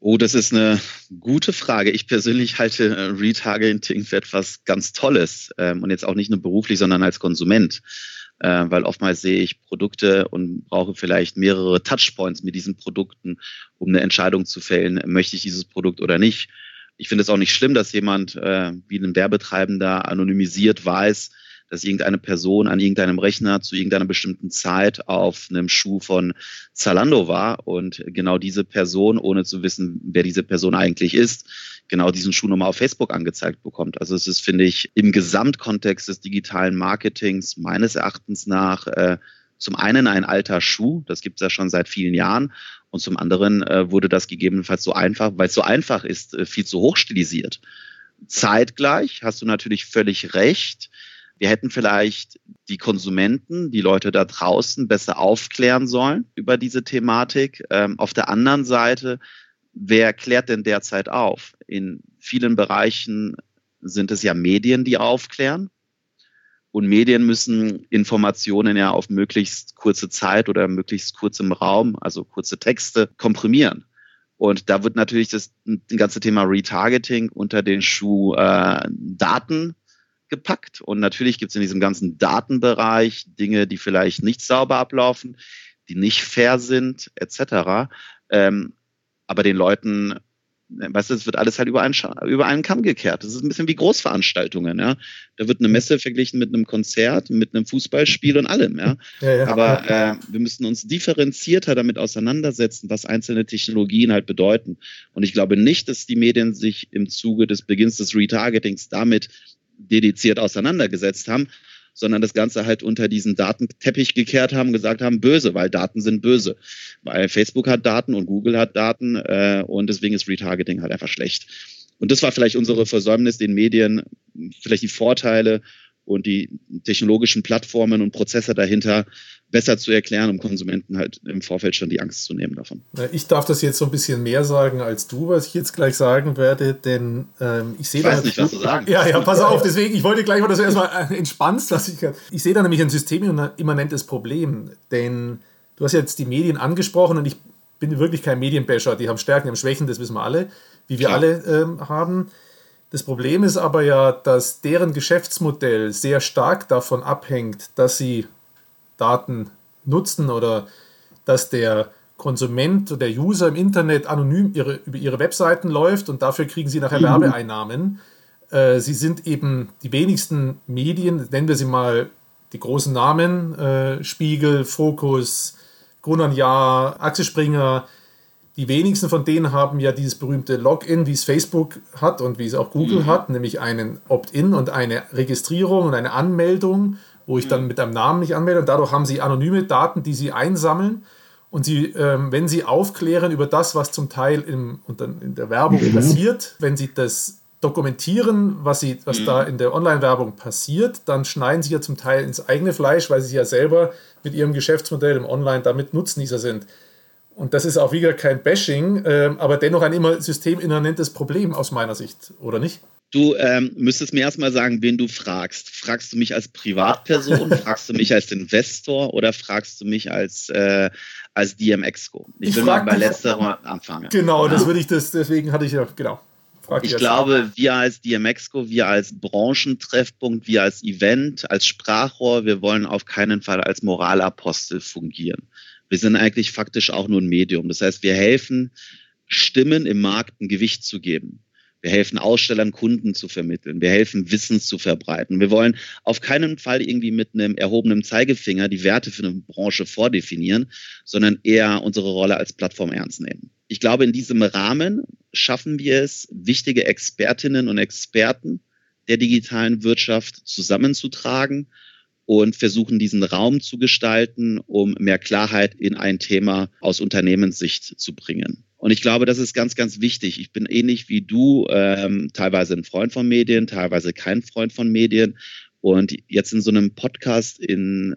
C: Oh, das ist eine gute Frage. Ich persönlich halte äh, Retargeting für etwas ganz Tolles ähm, und jetzt auch nicht nur beruflich, sondern als Konsument, äh, weil oftmals sehe ich Produkte und brauche vielleicht mehrere Touchpoints mit diesen Produkten, um eine Entscheidung zu fällen, möchte ich dieses Produkt oder nicht. Ich finde es auch nicht schlimm, dass jemand äh, wie ein Werbetreibender anonymisiert weiß, dass irgendeine Person an irgendeinem Rechner zu irgendeiner bestimmten Zeit auf einem Schuh von Zalando war und genau diese Person, ohne zu wissen, wer diese Person eigentlich ist, genau diesen Schuh nochmal auf Facebook angezeigt bekommt. Also es ist, finde ich, im Gesamtkontext des digitalen Marketings meines Erachtens nach äh, zum einen ein alter Schuh, das gibt es ja schon seit vielen Jahren, und zum anderen äh, wurde das gegebenenfalls so einfach, weil es so einfach ist, äh, viel zu hoch stilisiert. Zeitgleich hast du natürlich völlig recht. Wir hätten vielleicht die Konsumenten, die Leute da draußen besser aufklären sollen über diese Thematik. Ähm, auf der anderen Seite, wer klärt denn derzeit auf? In vielen Bereichen sind es ja Medien, die aufklären. Und Medien müssen Informationen ja auf möglichst kurze Zeit oder möglichst kurzem Raum, also kurze Texte, komprimieren. Und da wird natürlich das, das ganze Thema Retargeting unter den Schuh äh, Daten gepackt. Und natürlich gibt es in diesem ganzen Datenbereich Dinge, die vielleicht nicht sauber ablaufen, die nicht fair sind, etc. Ähm, aber den Leuten, weißt du, es wird alles halt über einen, über einen Kamm gekehrt. Das ist ein bisschen wie Großveranstaltungen, ja. Da wird eine Messe verglichen mit einem Konzert, mit einem Fußballspiel und allem, ja. ja, ja. Aber äh, wir müssen uns differenzierter damit auseinandersetzen, was einzelne Technologien halt bedeuten. Und ich glaube nicht, dass die Medien sich im Zuge des Beginns des Retargetings damit dediziert auseinandergesetzt haben, sondern das Ganze halt unter diesen Datenteppich gekehrt haben, gesagt haben, böse, weil Daten sind böse. Weil Facebook hat Daten und Google hat Daten äh, und deswegen ist Retargeting halt einfach schlecht. Und das war vielleicht unsere Versäumnis, den Medien vielleicht die Vorteile und die technologischen Plattformen und Prozesse dahinter besser zu erklären, um Konsumenten halt im Vorfeld schon die Angst zu nehmen davon.
B: Ich darf das jetzt so ein bisschen mehr sagen als du, was ich jetzt gleich sagen werde, denn ähm, ich sehe
C: da. Ich weiß nicht, was du sagen
B: Ja, ja, pass auf, deswegen, ich wollte gleich mal, dass du erstmal entspannst. Dass ich ich sehe da nämlich ein systemimmanentes Problem, denn du hast jetzt die Medien angesprochen und ich bin wirklich kein Medienbasher. Die haben Stärken, die haben Schwächen, das wissen wir alle, wie wir Klar. alle ähm, haben. Das Problem ist aber ja, dass deren Geschäftsmodell sehr stark davon abhängt, dass sie Daten nutzen oder dass der Konsument oder der User im Internet anonym ihre, über ihre Webseiten läuft und dafür kriegen sie nachher mhm. Werbeeinnahmen. Äh, sie sind eben die wenigsten Medien, nennen wir sie mal die großen Namen, äh, Spiegel, Focus, Grunan Jahr, Axel Springer, die wenigsten von denen haben ja dieses berühmte Login, wie es Facebook hat und wie es auch Google mhm. hat, nämlich einen Opt-in und eine Registrierung und eine Anmeldung wo ich dann mhm. mit einem Namen mich anmelde. Und dadurch haben sie anonyme Daten, die sie einsammeln. Und sie, ähm, wenn sie aufklären über das, was zum Teil im, in der Werbung mhm. passiert, wenn sie das dokumentieren, was, sie, was mhm. da in der Online-Werbung passiert, dann schneiden sie ja zum Teil ins eigene Fleisch, weil sie ja selber mit ihrem Geschäftsmodell im Online damit Nutznießer sind. Und das ist auch wieder kein Bashing, äh, aber dennoch ein immer systeminhärentes Problem aus meiner Sicht, oder nicht?
C: Du ähm, müsstest mir erstmal sagen, wen du fragst. Fragst du mich als Privatperson, fragst du mich als Investor oder fragst du mich als, äh, als DMX-Co?
B: Ich, ich will mal bei letzterem anfangen. Genau, ja. das würde ich das, deswegen hatte ich ja, genau.
C: ich glaube, wir als DMX-Co, wir als Branchentreffpunkt, wir als Event, als Sprachrohr, wir wollen auf keinen Fall als Moralapostel fungieren. Wir sind eigentlich faktisch auch nur ein Medium. Das heißt, wir helfen, Stimmen im Markt ein Gewicht zu geben. Wir helfen Ausstellern, Kunden zu vermitteln. Wir helfen, Wissen zu verbreiten. Wir wollen auf keinen Fall irgendwie mit einem erhobenen Zeigefinger die Werte für eine Branche vordefinieren, sondern eher unsere Rolle als Plattform ernst nehmen. Ich glaube, in diesem Rahmen schaffen wir es, wichtige Expertinnen und Experten der digitalen Wirtschaft zusammenzutragen und versuchen, diesen Raum zu gestalten, um mehr Klarheit in ein Thema aus Unternehmenssicht zu bringen. Und ich glaube, das ist ganz, ganz wichtig. Ich bin ähnlich wie du, ähm, teilweise ein Freund von Medien, teilweise kein Freund von Medien. Und jetzt in so einem Podcast in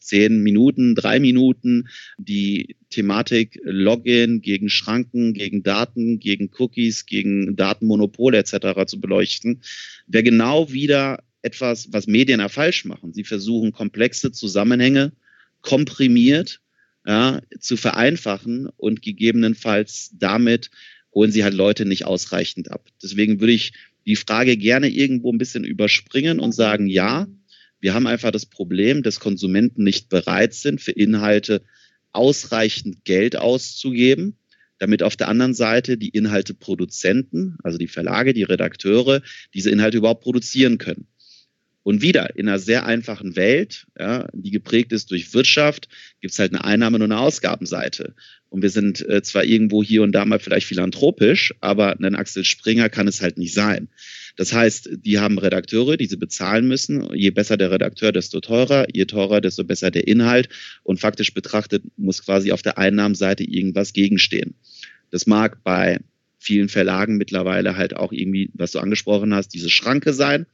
C: zehn Minuten, drei Minuten die Thematik Login gegen Schranken, gegen Daten, gegen Cookies, gegen Datenmonopole etc. zu beleuchten, wäre genau wieder etwas, was Medien ja falsch machen. Sie versuchen komplexe Zusammenhänge komprimiert ja, zu vereinfachen und gegebenenfalls damit holen sie halt Leute nicht ausreichend ab. Deswegen würde ich die Frage gerne irgendwo ein bisschen überspringen und sagen, ja, wir haben einfach das Problem, dass Konsumenten nicht bereit sind, für Inhalte ausreichend Geld auszugeben, damit auf der anderen Seite die Inhalteproduzenten, also die Verlage, die Redakteure, diese Inhalte überhaupt produzieren können. Und wieder in einer sehr einfachen Welt, ja, die geprägt ist durch Wirtschaft, gibt es halt eine Einnahme- und eine Ausgabenseite. Und wir sind äh, zwar irgendwo hier und da mal vielleicht philanthropisch, aber ein Axel Springer kann es halt nicht sein. Das heißt, die haben Redakteure, die sie bezahlen müssen. Je besser der Redakteur, desto teurer. Je teurer, desto besser der Inhalt. Und faktisch betrachtet muss quasi auf der Einnahmenseite irgendwas gegenstehen. Das mag bei vielen Verlagen mittlerweile halt auch irgendwie, was du angesprochen hast, diese Schranke sein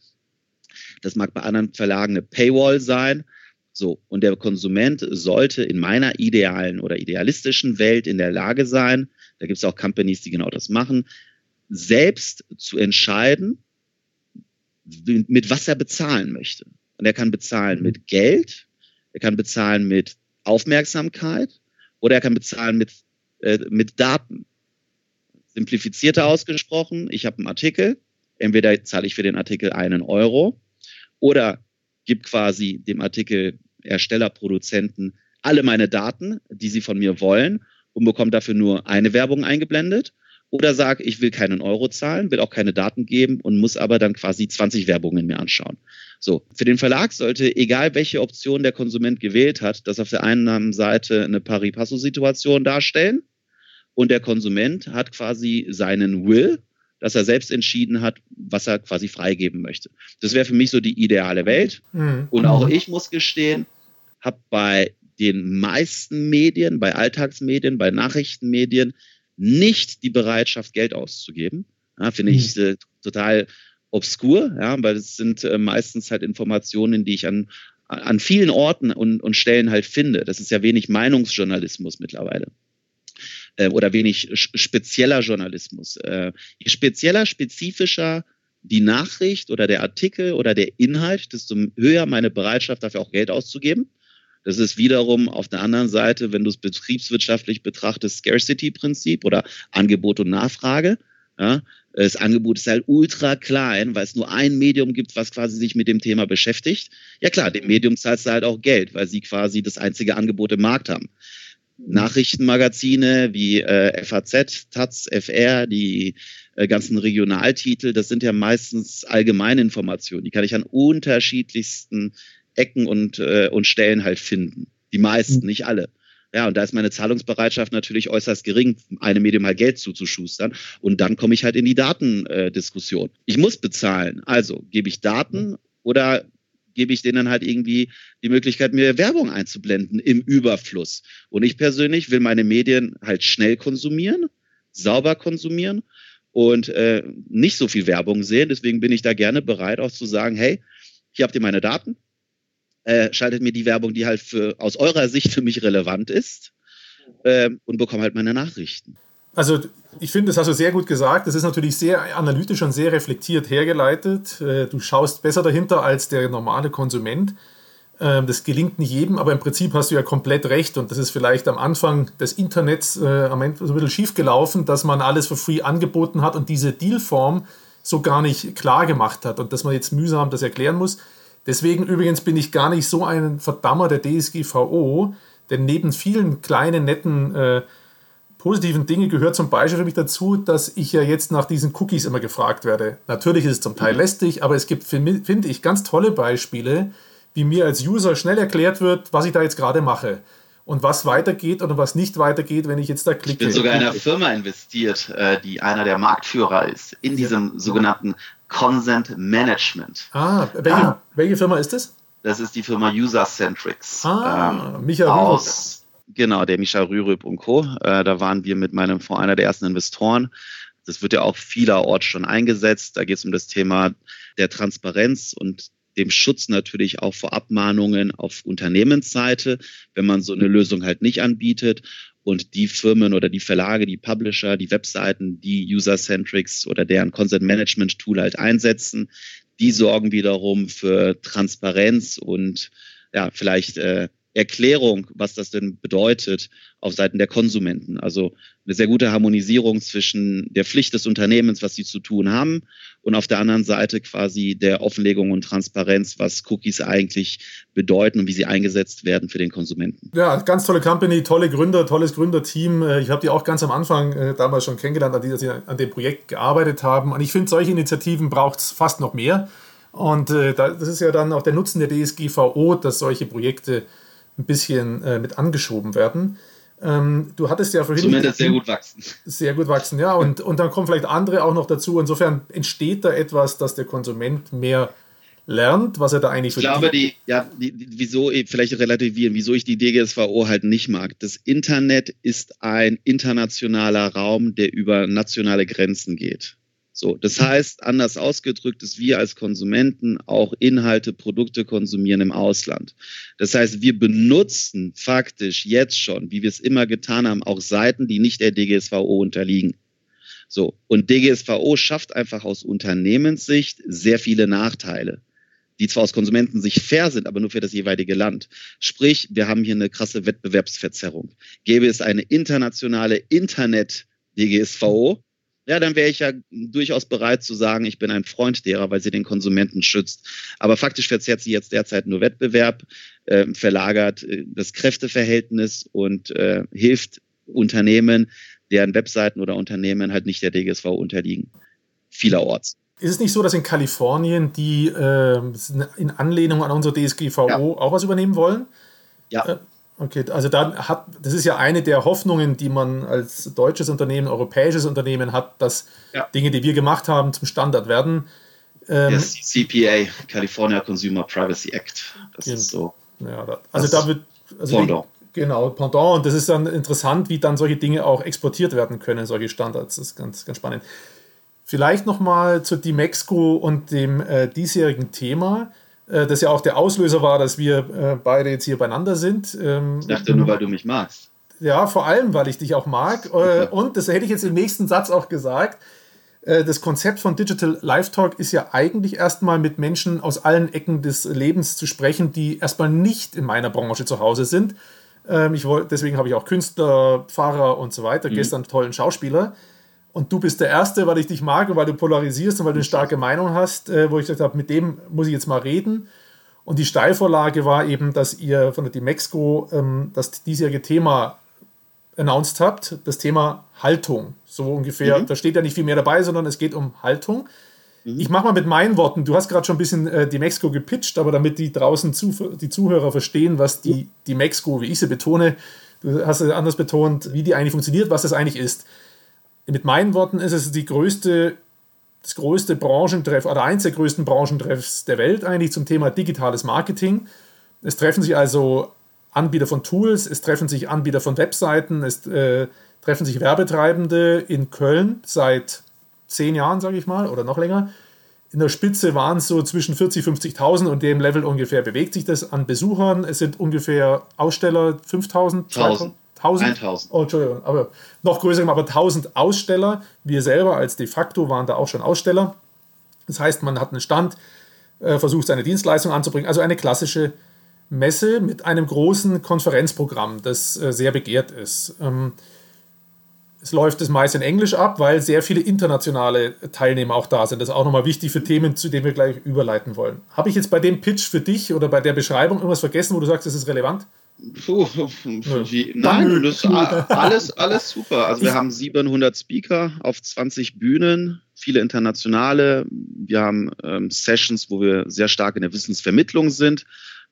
C: das mag bei anderen Verlagen eine Paywall sein. So, und der Konsument sollte in meiner idealen oder idealistischen Welt in der Lage sein, da gibt es auch Companies, die genau das machen, selbst zu entscheiden, mit was er bezahlen möchte. Und er kann bezahlen mit Geld, er kann bezahlen mit Aufmerksamkeit oder er kann bezahlen mit, äh, mit Daten. Simplifizierter ausgesprochen, ich habe einen Artikel, entweder zahle ich für den Artikel einen Euro oder gib quasi dem Artikel Ersteller, Produzenten alle meine Daten, die sie von mir wollen und bekomme dafür nur eine Werbung eingeblendet. Oder sag, ich will keinen Euro zahlen, will auch keine Daten geben und muss aber dann quasi 20 Werbungen mir anschauen. So, für den Verlag sollte, egal welche Option der Konsument gewählt hat, das auf der einen Seite eine Pari-Passo-Situation darstellen und der Konsument hat quasi seinen Will, dass er selbst entschieden hat, was er quasi freigeben möchte. Das wäre für mich so die ideale Welt. Mhm. Und auch ich muss gestehen, habe bei den meisten Medien, bei Alltagsmedien, bei Nachrichtenmedien nicht die Bereitschaft, Geld auszugeben. Ja, Finde mhm. ich äh, total obskur, ja, weil es sind äh, meistens halt Informationen, die ich an an vielen Orten und, und Stellen halt finde. Das ist ja wenig Meinungsjournalismus mittlerweile äh, oder wenig spezieller Journalismus. Äh, je spezieller, spezifischer die Nachricht oder der Artikel oder der Inhalt, desto höher meine Bereitschaft dafür auch Geld auszugeben. Das ist wiederum auf der anderen Seite, wenn du es betriebswirtschaftlich betrachtest, Scarcity-Prinzip oder Angebot und Nachfrage. Ja, das Angebot ist halt ultra klein, weil es nur ein Medium gibt, was quasi sich mit dem Thema beschäftigt. Ja klar, dem Medium zahlst du halt auch Geld, weil sie quasi das einzige Angebot im Markt haben. Nachrichtenmagazine wie äh, FAZ, Taz, FR, die äh, ganzen Regionaltitel, das sind ja meistens Allgemeininformationen. Die kann ich an unterschiedlichsten Ecken und, äh, und Stellen halt finden. Die meisten, mhm. nicht alle. Ja, und da ist meine Zahlungsbereitschaft natürlich äußerst gering, einem Medium halt Geld zuzuschustern. Und dann komme ich halt in die Datendiskussion. ich muss bezahlen. Also gebe ich Daten oder gebe ich denen halt irgendwie die Möglichkeit, mir Werbung einzublenden im Überfluss. Und ich persönlich will meine Medien halt schnell konsumieren, sauber konsumieren und äh, nicht so viel Werbung sehen. Deswegen bin ich da gerne bereit, auch zu sagen, hey, hier habt ihr meine Daten, äh, schaltet mir die Werbung, die halt für, aus eurer Sicht für mich relevant ist äh, und bekomme halt meine Nachrichten.
B: Also ich finde, das hast du sehr gut gesagt. Das ist natürlich sehr analytisch und sehr reflektiert hergeleitet. Äh, du schaust besser dahinter als der normale Konsument. Ähm, das gelingt nicht jedem, aber im Prinzip hast du ja komplett recht. Und das ist vielleicht am Anfang des Internets äh, am Ende so ein bisschen schief gelaufen, dass man alles für free angeboten hat und diese Dealform so gar nicht klar gemacht hat und dass man jetzt mühsam das erklären muss. Deswegen übrigens bin ich gar nicht so ein Verdammer der DSGVO, denn neben vielen kleinen, netten, äh, positiven Dingen gehört zum Beispiel für mich dazu, dass ich ja jetzt nach diesen Cookies immer gefragt werde. Natürlich ist es zum Teil lästig, aber es gibt, finde ich, ganz tolle Beispiele, wie mir als User schnell erklärt wird, was ich da jetzt gerade mache und was weitergeht oder was nicht weitergeht, wenn ich jetzt da klicke.
C: Ich bin sogar in einer Firma investiert, äh, die einer der Marktführer ist, in diesem sogenannten Consent Management.
B: Ah, welche, ah. welche Firma ist das?
C: Das ist die Firma User-Centrics.
B: Ah, ähm, Michael aus,
C: Genau, der Michael Rürup und Co. Äh, da waren wir mit meinem Fonds einer der ersten Investoren. Das wird ja auch vielerorts schon eingesetzt. Da geht es um das Thema der Transparenz und dem Schutz natürlich auch vor Abmahnungen auf Unternehmensseite, wenn man so eine Lösung halt nicht anbietet und die Firmen oder die Verlage, die Publisher, die Webseiten, die User-Centrics oder deren Consent-Management-Tool halt einsetzen, die sorgen wiederum für Transparenz und ja, vielleicht äh, Erklärung, was das denn bedeutet auf Seiten der Konsumenten. Also eine sehr gute Harmonisierung zwischen der Pflicht des Unternehmens, was sie zu tun haben, und auf der anderen Seite quasi der Offenlegung und Transparenz, was Cookies eigentlich bedeuten und wie sie eingesetzt werden für den Konsumenten.
B: Ja, ganz tolle Company, tolle Gründer, tolles Gründerteam. Äh, ich habe die auch ganz am Anfang äh, damals schon kennengelernt, an die sie an dem Projekt gearbeitet haben. Und ich finde, solche Initiativen braucht es fast noch mehr. Und äh, das ist ja dann auch der Nutzen der DSGVO, dass solche Projekte ein bisschen äh, mit angeschoben werden. Ähm, du hattest ja vorhin.
C: Zumindest sehr gut wachsen.
B: Sehr gut wachsen, ja. Und, und dann kommen vielleicht andere auch noch dazu. Insofern entsteht da etwas, dass der Konsument mehr lernt, was er da eigentlich
C: Ich glaube, die, ja, die, die, wieso, vielleicht relativieren, wieso ich die DGSVO halt nicht mag. Das Internet ist ein internationaler Raum, der über nationale Grenzen geht. So, das heißt, anders ausgedrückt, dass wir als Konsumenten auch Inhalte, Produkte konsumieren im Ausland. Das heißt, wir benutzen faktisch jetzt schon, wie wir es immer getan haben, auch Seiten, die nicht der DGSVO unterliegen. So, und DGSVO schafft einfach aus Unternehmenssicht sehr viele Nachteile, die zwar aus Konsumentensicht fair sind, aber nur für das jeweilige Land. Sprich, wir haben hier eine krasse Wettbewerbsverzerrung. Gäbe es eine internationale Internet-DGSVO, ja, dann wäre ich ja durchaus bereit zu sagen, ich bin ein Freund derer, weil sie den Konsumenten schützt. Aber faktisch verzerrt sie jetzt derzeit nur Wettbewerb, äh, verlagert äh, das Kräfteverhältnis und äh, hilft Unternehmen, deren Webseiten oder Unternehmen halt nicht der DGSV unterliegen. Vielerorts.
B: Ist es nicht so, dass in Kalifornien die äh, in Anlehnung an unsere DSGVO ja. auch was übernehmen wollen?
C: Ja.
B: Okay, also dann hat, das ist ja eine der Hoffnungen, die man als deutsches Unternehmen, europäisches Unternehmen hat, dass ja. Dinge, die wir gemacht haben, zum Standard werden.
C: Ähm, yes, CPA, California Consumer Privacy Act. Das ist so.
B: Ja, da, also da wird. Also Pendant. Die, genau, Pendant. Und das ist dann interessant, wie dann solche Dinge auch exportiert werden können, solche Standards. Das ist ganz, ganz spannend. Vielleicht nochmal zu Dimexco und dem äh, diesjährigen Thema. Äh, das ja auch der Auslöser war, dass wir äh, beide jetzt hier beieinander sind.
C: Ähm, ich dachte nur, weil du mich magst.
B: Ja, vor allem, weil ich dich auch mag. Äh, und das hätte ich jetzt im nächsten Satz auch gesagt. Das Konzept von Digital Live Talk ist ja eigentlich erstmal mit Menschen aus allen Ecken des Lebens zu sprechen, die erstmal nicht in meiner Branche zu Hause sind. Ähm, ich wollt, deswegen habe ich auch Künstler, Pfarrer und so weiter, mhm. gestern tollen Schauspieler. Und du bist der Erste, weil ich dich mag und weil du polarisierst und weil du eine starke Meinung hast, äh, wo ich gesagt habe, mit dem muss ich jetzt mal reden. Und die Steilvorlage war eben, dass ihr von der Dimexco ähm, das diesjährige Thema announced habt, das Thema Haltung. So ungefähr, mhm. da steht ja nicht viel mehr dabei, sondern es geht um Haltung. Mhm. Ich mache mal mit meinen Worten, du hast gerade schon ein bisschen äh, die Mexiko gepitcht, aber damit die draußen zu, die Zuhörer verstehen, was die, die Mexiko, wie ich sie betone, du hast es anders betont, wie die eigentlich funktioniert, was das eigentlich ist. Mit meinen Worten ist es die größte, das größte Branchentreff oder eins der größten Branchentreffs der Welt eigentlich zum Thema digitales Marketing. Es treffen sich also Anbieter von Tools, es treffen sich Anbieter von Webseiten, es äh, treffen sich Werbetreibende in Köln seit zehn Jahren, sage ich mal, oder noch länger. In der Spitze waren es so zwischen 40.000, 50.000 und dem Level ungefähr bewegt sich das an Besuchern. Es sind ungefähr Aussteller 5.000,
C: 1000. 1000.
B: Oh, Entschuldigung, aber noch größer, aber 1000 Aussteller. Wir selber als de facto waren da auch schon Aussteller. Das heißt, man hat einen Stand, äh, versucht seine Dienstleistung anzubringen. Also eine klassische Messe mit einem großen Konferenzprogramm, das äh, sehr begehrt ist. Ähm, es läuft das meist in Englisch ab, weil sehr viele internationale Teilnehmer auch da sind. Das ist auch nochmal wichtig für Themen, zu denen wir gleich überleiten wollen. Habe ich jetzt bei dem Pitch für dich oder bei der Beschreibung irgendwas vergessen, wo du sagst, das ist relevant?
C: Puh, wie, nein, das ist alles, alles super. Also wir haben 700 Speaker auf 20 Bühnen, viele internationale. Wir haben ähm, Sessions, wo wir sehr stark in der Wissensvermittlung sind.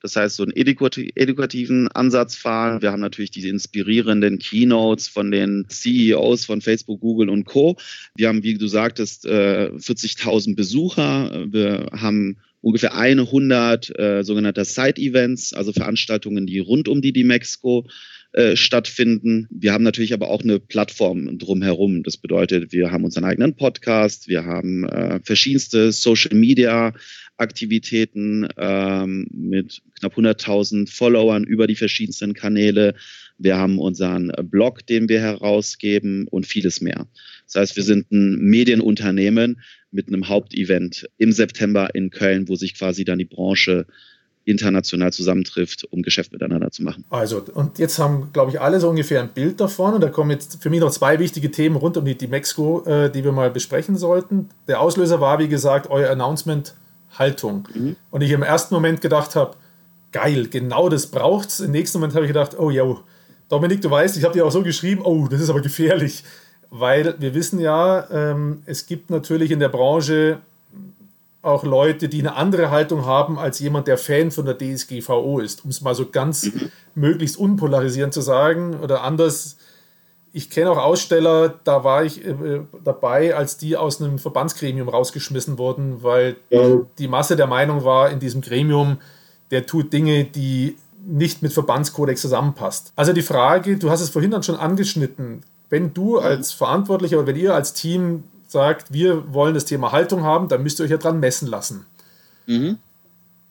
C: Das heißt, so einen edukativen Ansatz fahren. Wir haben natürlich diese inspirierenden Keynotes von den CEOs von Facebook, Google und Co. Wir haben, wie du sagtest, 40.000 äh, Besucher. Wir haben ungefähr 100 äh, sogenannte Side-Events, also Veranstaltungen, die rund um die Dimexco äh, stattfinden. Wir haben natürlich aber auch eine Plattform drumherum. Das bedeutet, wir haben unseren eigenen Podcast, wir haben äh, verschiedenste Social Media Aktivitäten ähm, mit knapp 100.000 Followern über die verschiedensten Kanäle. Wir haben unseren Blog, den wir herausgeben und vieles mehr. Das heißt, wir sind ein Medienunternehmen mit einem Hauptevent im September in Köln, wo sich quasi dann die Branche international zusammentrifft, um Geschäft miteinander zu machen.
B: Also, und jetzt haben, glaube ich, alle so ungefähr ein Bild davon. Und da kommen jetzt für mich noch zwei wichtige Themen rund um die, die Mexiko, äh, die wir mal besprechen sollten. Der Auslöser war, wie gesagt, euer Announcement Haltung. Mhm. Und ich im ersten Moment gedacht habe, geil, genau das braucht's. Im nächsten Moment habe ich gedacht, oh ja, Dominik, du weißt, ich habe dir auch so geschrieben, oh, das ist aber gefährlich. Weil wir wissen ja, ähm, es gibt natürlich in der Branche auch Leute, die eine andere Haltung haben als jemand, der Fan von der DSGVO ist, um es mal so ganz mhm. möglichst unpolarisierend zu sagen oder anders. Ich kenne auch Aussteller, da war ich äh, dabei, als die aus einem Verbandsgremium rausgeschmissen wurden, weil ja. die Masse der Meinung war in diesem Gremium, der tut Dinge, die nicht mit Verbandskodex zusammenpasst. Also die Frage, du hast es vorhin dann schon angeschnitten, wenn du als Verantwortlicher oder wenn ihr als Team sagt, wir wollen das Thema Haltung haben, dann müsst ihr euch ja dran messen lassen. Mhm.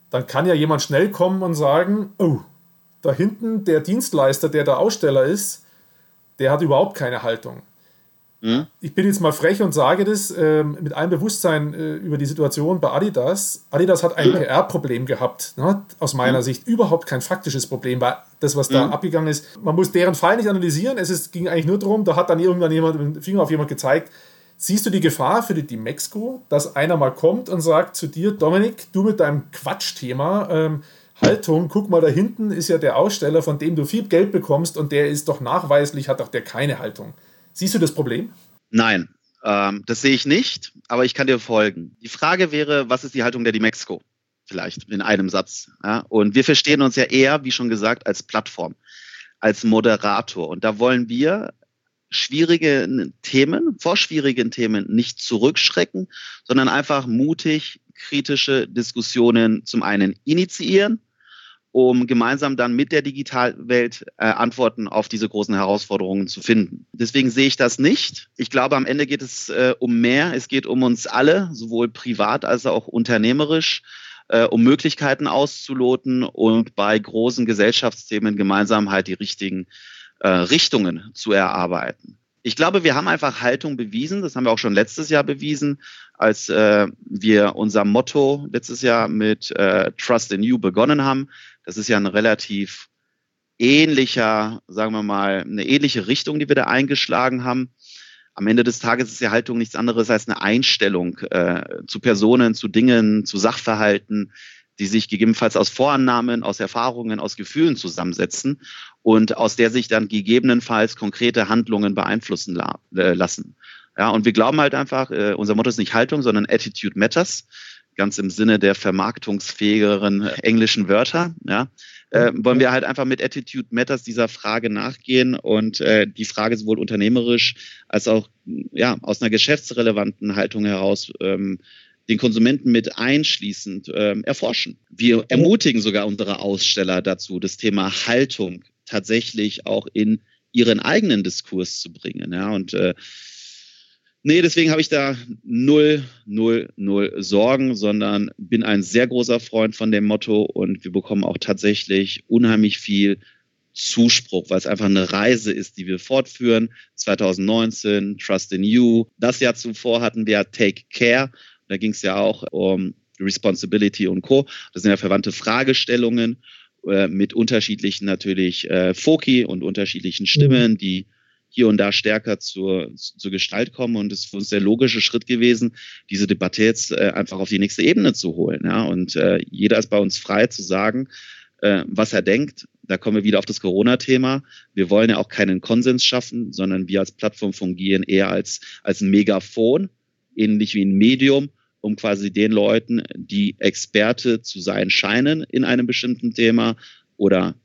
B: Dann kann ja jemand schnell kommen und sagen, oh, da hinten der Dienstleister, der der Aussteller ist, der hat überhaupt keine Haltung. Mhm. Ich bin jetzt mal frech und sage das äh, mit allem Bewusstsein äh, über die Situation bei Adidas. Adidas hat ein mhm. PR-Problem gehabt, ne? aus meiner mhm. Sicht überhaupt kein faktisches Problem, weil das, was da mhm. abgegangen ist, man muss deren Fall nicht analysieren. Es ist, ging eigentlich nur darum, da hat dann irgendwann jemand mit dem Finger auf jemand gezeigt, Siehst du die Gefahr für die, die Mexiko, dass einer mal kommt und sagt zu dir, Dominik, du mit deinem Quatschthema, ähm, Haltung, guck mal, da hinten ist ja der Aussteller, von dem du viel Geld bekommst und der ist doch nachweislich, hat doch der keine Haltung. Siehst du das Problem?
C: Nein, ähm, das sehe ich nicht, aber ich kann dir folgen. Die Frage wäre, was ist die Haltung der die Mexiko? Vielleicht in einem Satz. Ja? Und wir verstehen uns ja eher, wie schon gesagt, als Plattform, als Moderator. Und da wollen wir schwierige Themen, vor schwierigen Themen nicht zurückschrecken, sondern einfach mutig kritische Diskussionen zum einen initiieren, um gemeinsam dann mit der Digitalwelt äh, Antworten auf diese großen Herausforderungen zu finden. Deswegen sehe ich das nicht. Ich glaube, am Ende geht es äh, um mehr. Es geht um uns alle, sowohl privat als auch unternehmerisch. äh, um Möglichkeiten auszuloten und bei großen Gesellschaftsthemen gemeinsam halt die richtigen äh, Richtungen zu erarbeiten. Ich glaube, wir haben einfach Haltung bewiesen. Das haben wir auch schon letztes Jahr bewiesen, als äh, wir unser Motto letztes Jahr mit äh, Trust in You begonnen haben. Das ist ja ein relativ ähnlicher, sagen wir mal, eine ähnliche Richtung, die wir da eingeschlagen haben. Am Ende des Tages ist die Haltung nichts anderes als eine Einstellung äh, zu Personen, zu Dingen, zu Sachverhalten, die sich gegebenenfalls aus Vorannahmen, aus Erfahrungen, aus Gefühlen zusammensetzen und aus der sich dann gegebenenfalls konkrete Handlungen beeinflussen la äh, lassen. Ja, und wir glauben halt einfach, äh, unser Motto ist nicht Haltung, sondern Attitude Matters, ganz im Sinne der vermarktungsfähigeren englischen Wörter. Ja, äh, wollen wir halt einfach mit Attitude Matters dieser Frage nachgehen und äh, die Frage sowohl unternehmerisch als auch ja aus einer geschäftsrelevanten Haltung heraus ähm, den Konsumenten mit einschließend ähm, erforschen. Wir ermutigen sogar unsere Aussteller dazu, das Thema Haltung tatsächlich auch in ihren eigenen Diskurs zu bringen. Ja, und äh, nee, deswegen habe ich da null, null, null Sorgen, sondern bin ein sehr großer Freund von dem Motto und wir bekommen auch tatsächlich unheimlich viel Zuspruch, weil es einfach eine Reise ist, die wir fortführen. 2019, Trust in You. Das Jahr zuvor hatten wir Take Care da ging es ja auch um Responsibility und Co. Das sind ja verwandte Fragestellungen äh, mit unterschiedlichen natürlich äh, Foki und unterschiedlichen Stimmen, die hier und da stärker zur, zur Gestalt kommen. Und es ist für uns der logische Schritt gewesen, diese Debatte jetzt äh, einfach auf die nächste Ebene zu holen. Ja? Und äh, jeder ist bei uns frei zu sagen, äh, was er denkt. Da kommen wir wieder auf das Corona-Thema. Wir wollen ja auch keinen Konsens schaffen, sondern wir als Plattform fungieren eher als, als ein Megafon, ähnlich wie ein Medium, um quasi den Leuten, die Experte zu sein scheinen in einem bestimmten Thema oder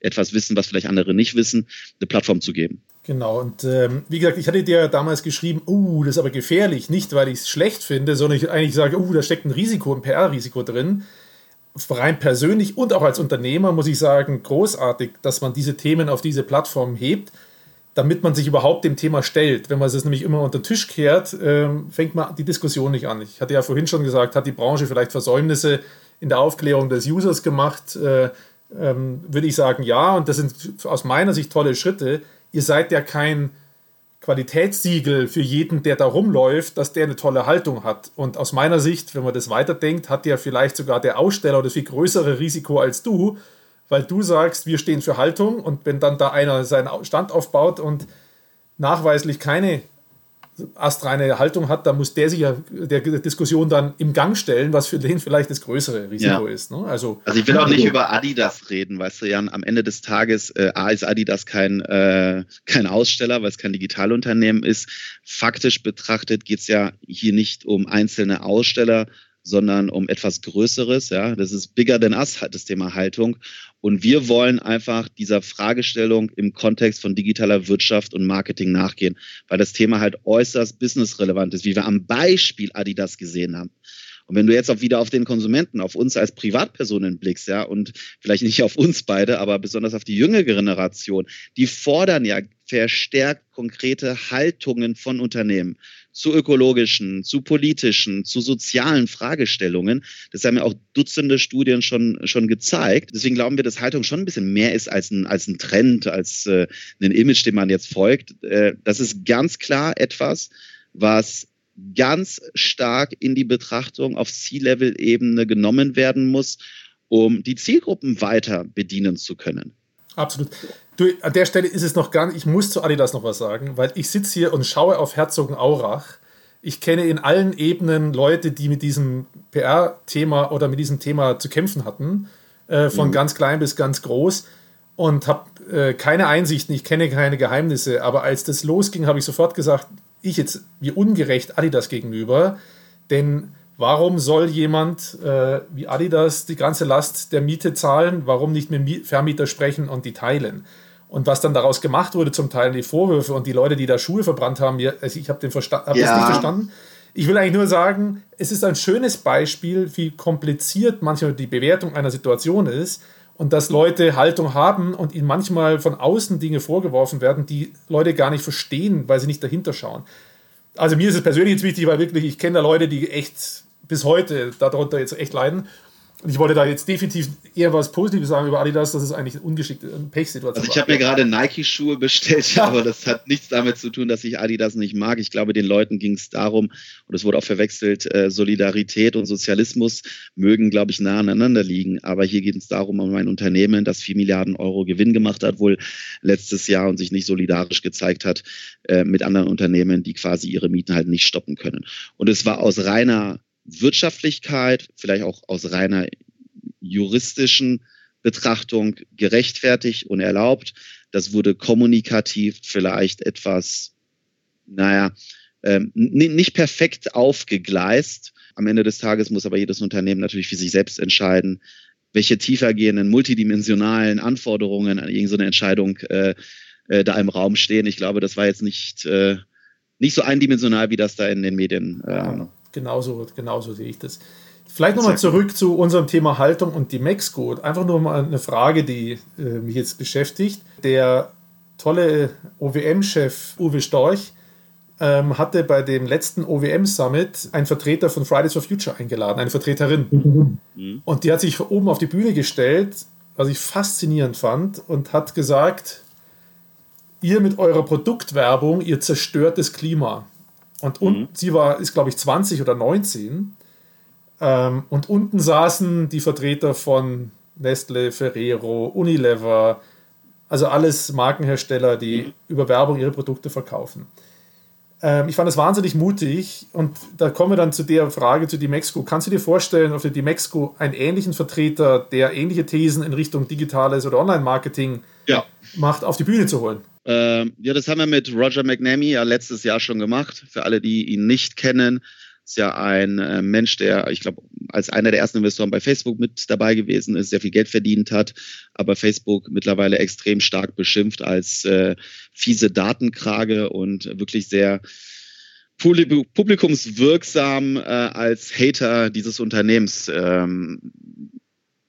C: etwas wissen, was vielleicht andere nicht wissen, eine Plattform zu geben.
B: Genau, und ähm, wie gesagt, ich hatte dir damals geschrieben, uh, das ist aber gefährlich, nicht weil ich es schlecht finde, sondern ich eigentlich sage, uh, da steckt ein Risiko, ein PR-Risiko drin. Rein persönlich und auch als Unternehmer muss ich sagen, großartig, dass man diese Themen auf diese Plattform hebt damit man sich überhaupt dem Thema stellt. Wenn man es nämlich immer unter den Tisch kehrt, ähm, fängt man die Diskussion nicht an. Ich hatte ja vorhin schon gesagt, hat die Branche vielleicht Versäumnisse in der Aufklärung des Users gemacht? Äh, ähm, würde ich sagen, ja. Und das sind aus meiner Sicht tolle Schritte. Ihr seid ja kein Qualitätssiegel für jeden, der da rumläuft, dass der eine tolle Haltung hat. Und aus meiner Sicht, wenn man das weiterdenkt, hat ja vielleicht sogar der Aussteller das viel größere Risiko als du, weil du sagst, wir stehen für Haltung und wenn dann da einer seinen Stand aufbaut und nachweislich keine astreine Haltung hat, dann muss der sich ja der Diskussion dann im Gang stellen, was für den vielleicht das größere Risiko ja. ist. Ne?
C: Also, also ich will auch nicht über Adidas reden, weißt du, Jan, am Ende des Tages äh, A ist Adidas kein, äh, kein Aussteller, weil es kein Digitalunternehmen ist. Faktisch betrachtet geht es ja hier nicht um einzelne Aussteller, sondern um etwas Größeres. Ja, das ist bigger than us, das Thema Haltung. Und wir wollen einfach dieser Fragestellung im Kontext von digitaler Wirtschaft und Marketing nachgehen, weil das Thema halt äußerst businessrelevant ist, wie wir am Beispiel Adidas gesehen haben. Und wenn du jetzt auch wieder auf den Konsumenten, auf uns als Privatpersonen blickst, ja, und vielleicht nicht auf uns beide, aber besonders auf die jüngere Generation, die fordern ja verstärkt konkrete Haltungen von Unternehmen zu ökologischen, zu politischen, zu sozialen Fragestellungen. Das haben ja auch Dutzende Studien schon, schon gezeigt. Deswegen glauben wir, dass Haltung schon ein bisschen mehr ist als ein, als ein Trend, als äh, ein Image, dem man jetzt folgt. Äh, das ist ganz klar etwas, was ganz stark in die Betrachtung auf C-Level-Ebene genommen werden muss, um die Zielgruppen weiter bedienen zu können.
B: Absolut. Du, an der Stelle ist es noch gar nicht, ich muss zu Adidas noch was sagen, weil ich sitze hier und schaue auf Herzogenaurach. Ich kenne in allen Ebenen Leute, die mit diesem PR-Thema oder mit diesem Thema zu kämpfen hatten, äh, von mhm. ganz klein bis ganz groß und habe äh, keine Einsichten, ich kenne keine Geheimnisse, aber als das losging, habe ich sofort gesagt, ich jetzt, wie ungerecht Adidas gegenüber, denn warum soll jemand äh, wie Adidas die ganze Last der Miete zahlen? Warum nicht mit Vermieter sprechen und die teilen? Und was dann daraus gemacht wurde, zum Teil die Vorwürfe und die Leute, die da Schuhe verbrannt haben, also ich habe hab ja. das nicht verstanden. Ich will eigentlich nur sagen, es ist ein schönes Beispiel, wie kompliziert manchmal die Bewertung einer Situation ist und dass Leute Haltung haben und ihnen manchmal von außen Dinge vorgeworfen werden, die Leute gar nicht verstehen, weil sie nicht dahinter schauen. Also mir ist es persönlich jetzt wichtig, weil wirklich, ich kenne da Leute, die echt bis heute darunter jetzt echt leiden. Und ich wollte da jetzt definitiv eher was Positives sagen über Adidas, dass es eigentlich eine ungeschickte Pechsituation
C: also ich habe mir gerade Nike-Schuhe bestellt, ja. aber das hat nichts damit zu tun, dass ich Adidas nicht mag. Ich glaube, den Leuten ging es darum, und es wurde auch verwechselt, äh, Solidarität und Sozialismus mögen, glaube ich, nah aneinander liegen. Aber hier geht es darum, um ein Unternehmen, das 4 Milliarden Euro Gewinn gemacht hat, wohl letztes Jahr und sich nicht solidarisch gezeigt hat äh, mit anderen Unternehmen, die quasi ihre Mieten halt nicht stoppen können. Und es war aus reiner Wirtschaftlichkeit, vielleicht auch aus reiner juristischen Betrachtung gerechtfertigt und erlaubt. Das wurde kommunikativ vielleicht etwas, naja, ähm, nicht perfekt aufgegleist. Am Ende des Tages muss aber jedes Unternehmen natürlich für sich selbst entscheiden, welche tiefergehenden, multidimensionalen Anforderungen an irgendeine Entscheidung äh, äh, da im Raum stehen. Ich glaube, das war jetzt nicht, äh, nicht so eindimensional, wie das da in den Medien äh,
B: genauso, genauso sehe ich das. Vielleicht nochmal zurück zu unserem Thema Haltung und die Mex-Code. Einfach nur mal eine Frage, die äh, mich jetzt beschäftigt. Der tolle OWM-Chef Uwe Storch ähm, hatte bei dem letzten OWM-Summit einen Vertreter von Fridays for Future eingeladen, eine Vertreterin. Mhm. Und die hat sich oben auf die Bühne gestellt, was ich faszinierend fand, und hat gesagt, ihr mit eurer Produktwerbung, ihr zerstört das Klima. Und mhm. sie war, ist glaube ich 20 oder 19. Ähm, und unten saßen die Vertreter von Nestle, Ferrero, Unilever, also alles Markenhersteller, die mhm. über Werbung ihre Produkte verkaufen. Ähm, ich fand das wahnsinnig mutig und da kommen wir dann zu der Frage zu Dimexco. Kannst du dir vorstellen, ob der Dimexco einen ähnlichen Vertreter, der ähnliche Thesen in Richtung digitales oder Online-Marketing ja. macht, auf die Bühne zu holen?
C: Ähm, ja, das haben wir mit Roger McNamee ja letztes Jahr schon gemacht. Für alle, die ihn nicht kennen, ist ja ein äh, Mensch, der, ich glaube, als einer der ersten Investoren bei Facebook mit dabei gewesen ist, sehr viel Geld verdient hat, aber Facebook mittlerweile extrem stark beschimpft als äh, fiese Datenkrage und wirklich sehr publikumswirksam äh, als Hater dieses Unternehmens ähm,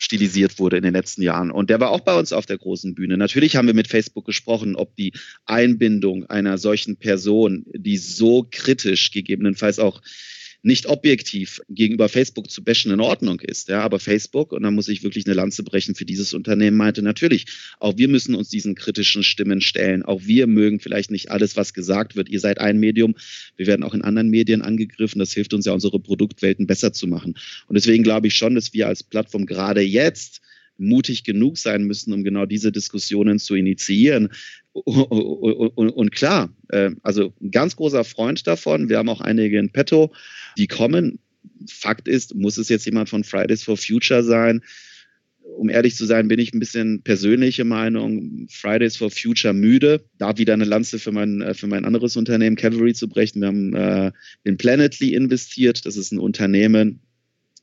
C: stilisiert wurde in den letzten Jahren. Und der war auch bei uns auf der großen Bühne. Natürlich haben wir mit Facebook gesprochen, ob die Einbindung einer solchen Person, die so kritisch gegebenenfalls auch nicht objektiv gegenüber Facebook zu bashen in Ordnung ist. Ja, aber Facebook, und da muss ich wirklich eine Lanze brechen für dieses Unternehmen, meinte natürlich, auch wir müssen uns diesen kritischen Stimmen stellen. Auch wir mögen vielleicht nicht alles, was gesagt wird. Ihr seid ein Medium. Wir werden auch in anderen Medien angegriffen. Das hilft uns ja, unsere Produktwelten besser zu machen. Und deswegen glaube ich schon, dass wir als Plattform gerade jetzt mutig genug sein müssen, um genau diese Diskussionen zu initiieren. Und klar, äh, also ein ganz großer Freund davon. Wir haben auch einige in petto, die kommen. Fakt ist, muss es jetzt jemand von Fridays for Future sein? Um ehrlich zu sein, bin ich ein bisschen persönliche Meinung. Fridays for Future müde. Da wieder eine Lanze für mein, äh, für mein anderes Unternehmen, Cavalry, zu brechen. Wir haben äh, in Planetly investiert. Das ist ein Unternehmen,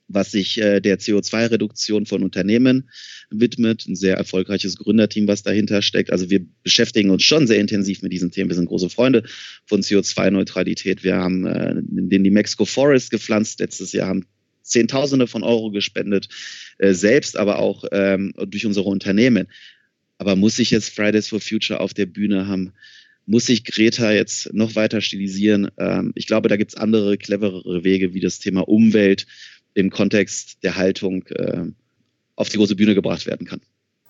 C: was sich äh, der CO2-Reduktion von Unternehmen widmet. Ein sehr erfolgreiches Gründerteam, was dahinter steckt. Also wir beschäftigen uns schon sehr intensiv mit diesen Themen. Wir sind große Freunde von CO2-Neutralität. Wir haben äh, den die Mexico Forest gepflanzt letztes Jahr, haben Zehntausende von Euro gespendet, äh, selbst, aber auch ähm, durch unsere Unternehmen. Aber muss ich jetzt Fridays for Future auf der Bühne haben? Muss ich Greta jetzt noch weiter stilisieren? Ähm, ich glaube, da gibt es andere, cleverere Wege, wie das Thema Umwelt im Kontext der Haltung äh, auf die große Bühne gebracht werden kann.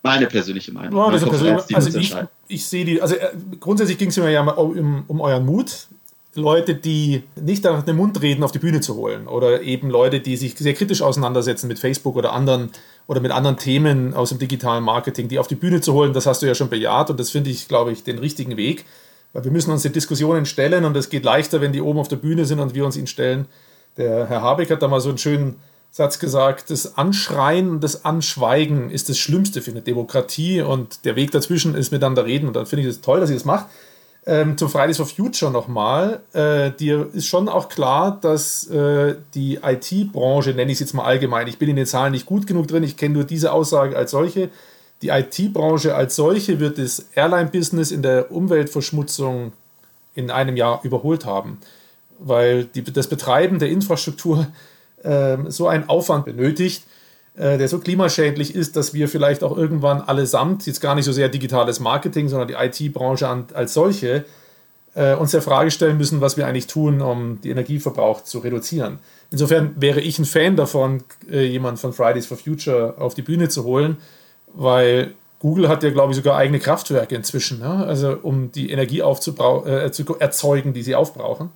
C: Meine persönliche Meinung. Ja,
B: das persönlich, also ich, ich sehe die, also äh, grundsätzlich ging es mir ja um, um euren Mut, Leute, die nicht nach dem Mund reden, auf die Bühne zu holen. Oder eben Leute, die sich sehr kritisch auseinandersetzen mit Facebook oder anderen oder mit anderen Themen aus dem digitalen Marketing, die auf die Bühne zu holen, das hast du ja schon bejaht und das finde ich, glaube ich, den richtigen Weg. Weil wir müssen uns den Diskussionen stellen und es geht leichter, wenn die oben auf der Bühne sind und wir uns ihnen stellen. Der Herr Habeck hat da mal so einen schönen Satz gesagt, das Anschreien und das Anschweigen ist das Schlimmste für eine Demokratie und der Weg dazwischen ist miteinander reden und dann finde ich es das toll, dass ihr das macht. Ähm, zum Fridays for Future nochmal. Äh, dir ist schon auch klar, dass äh, die IT-Branche, nenne ich es jetzt mal allgemein, ich bin in den Zahlen nicht gut genug drin, ich kenne nur diese Aussage als solche, die IT-Branche als solche wird das Airline-Business in der Umweltverschmutzung in einem Jahr überholt haben weil die, das Betreiben der Infrastruktur äh, so einen Aufwand benötigt, äh, der so klimaschädlich ist, dass wir vielleicht auch irgendwann allesamt, jetzt gar nicht so sehr digitales Marketing, sondern die IT-Branche als solche, äh, uns der Frage stellen müssen, was wir eigentlich tun, um den Energieverbrauch zu reduzieren. Insofern wäre ich ein Fan davon, äh, jemand von Fridays for Future auf die Bühne zu holen, weil Google hat ja, glaube ich, sogar eigene Kraftwerke inzwischen, ne? also um die Energie äh, zu erzeugen, die sie aufbrauchen.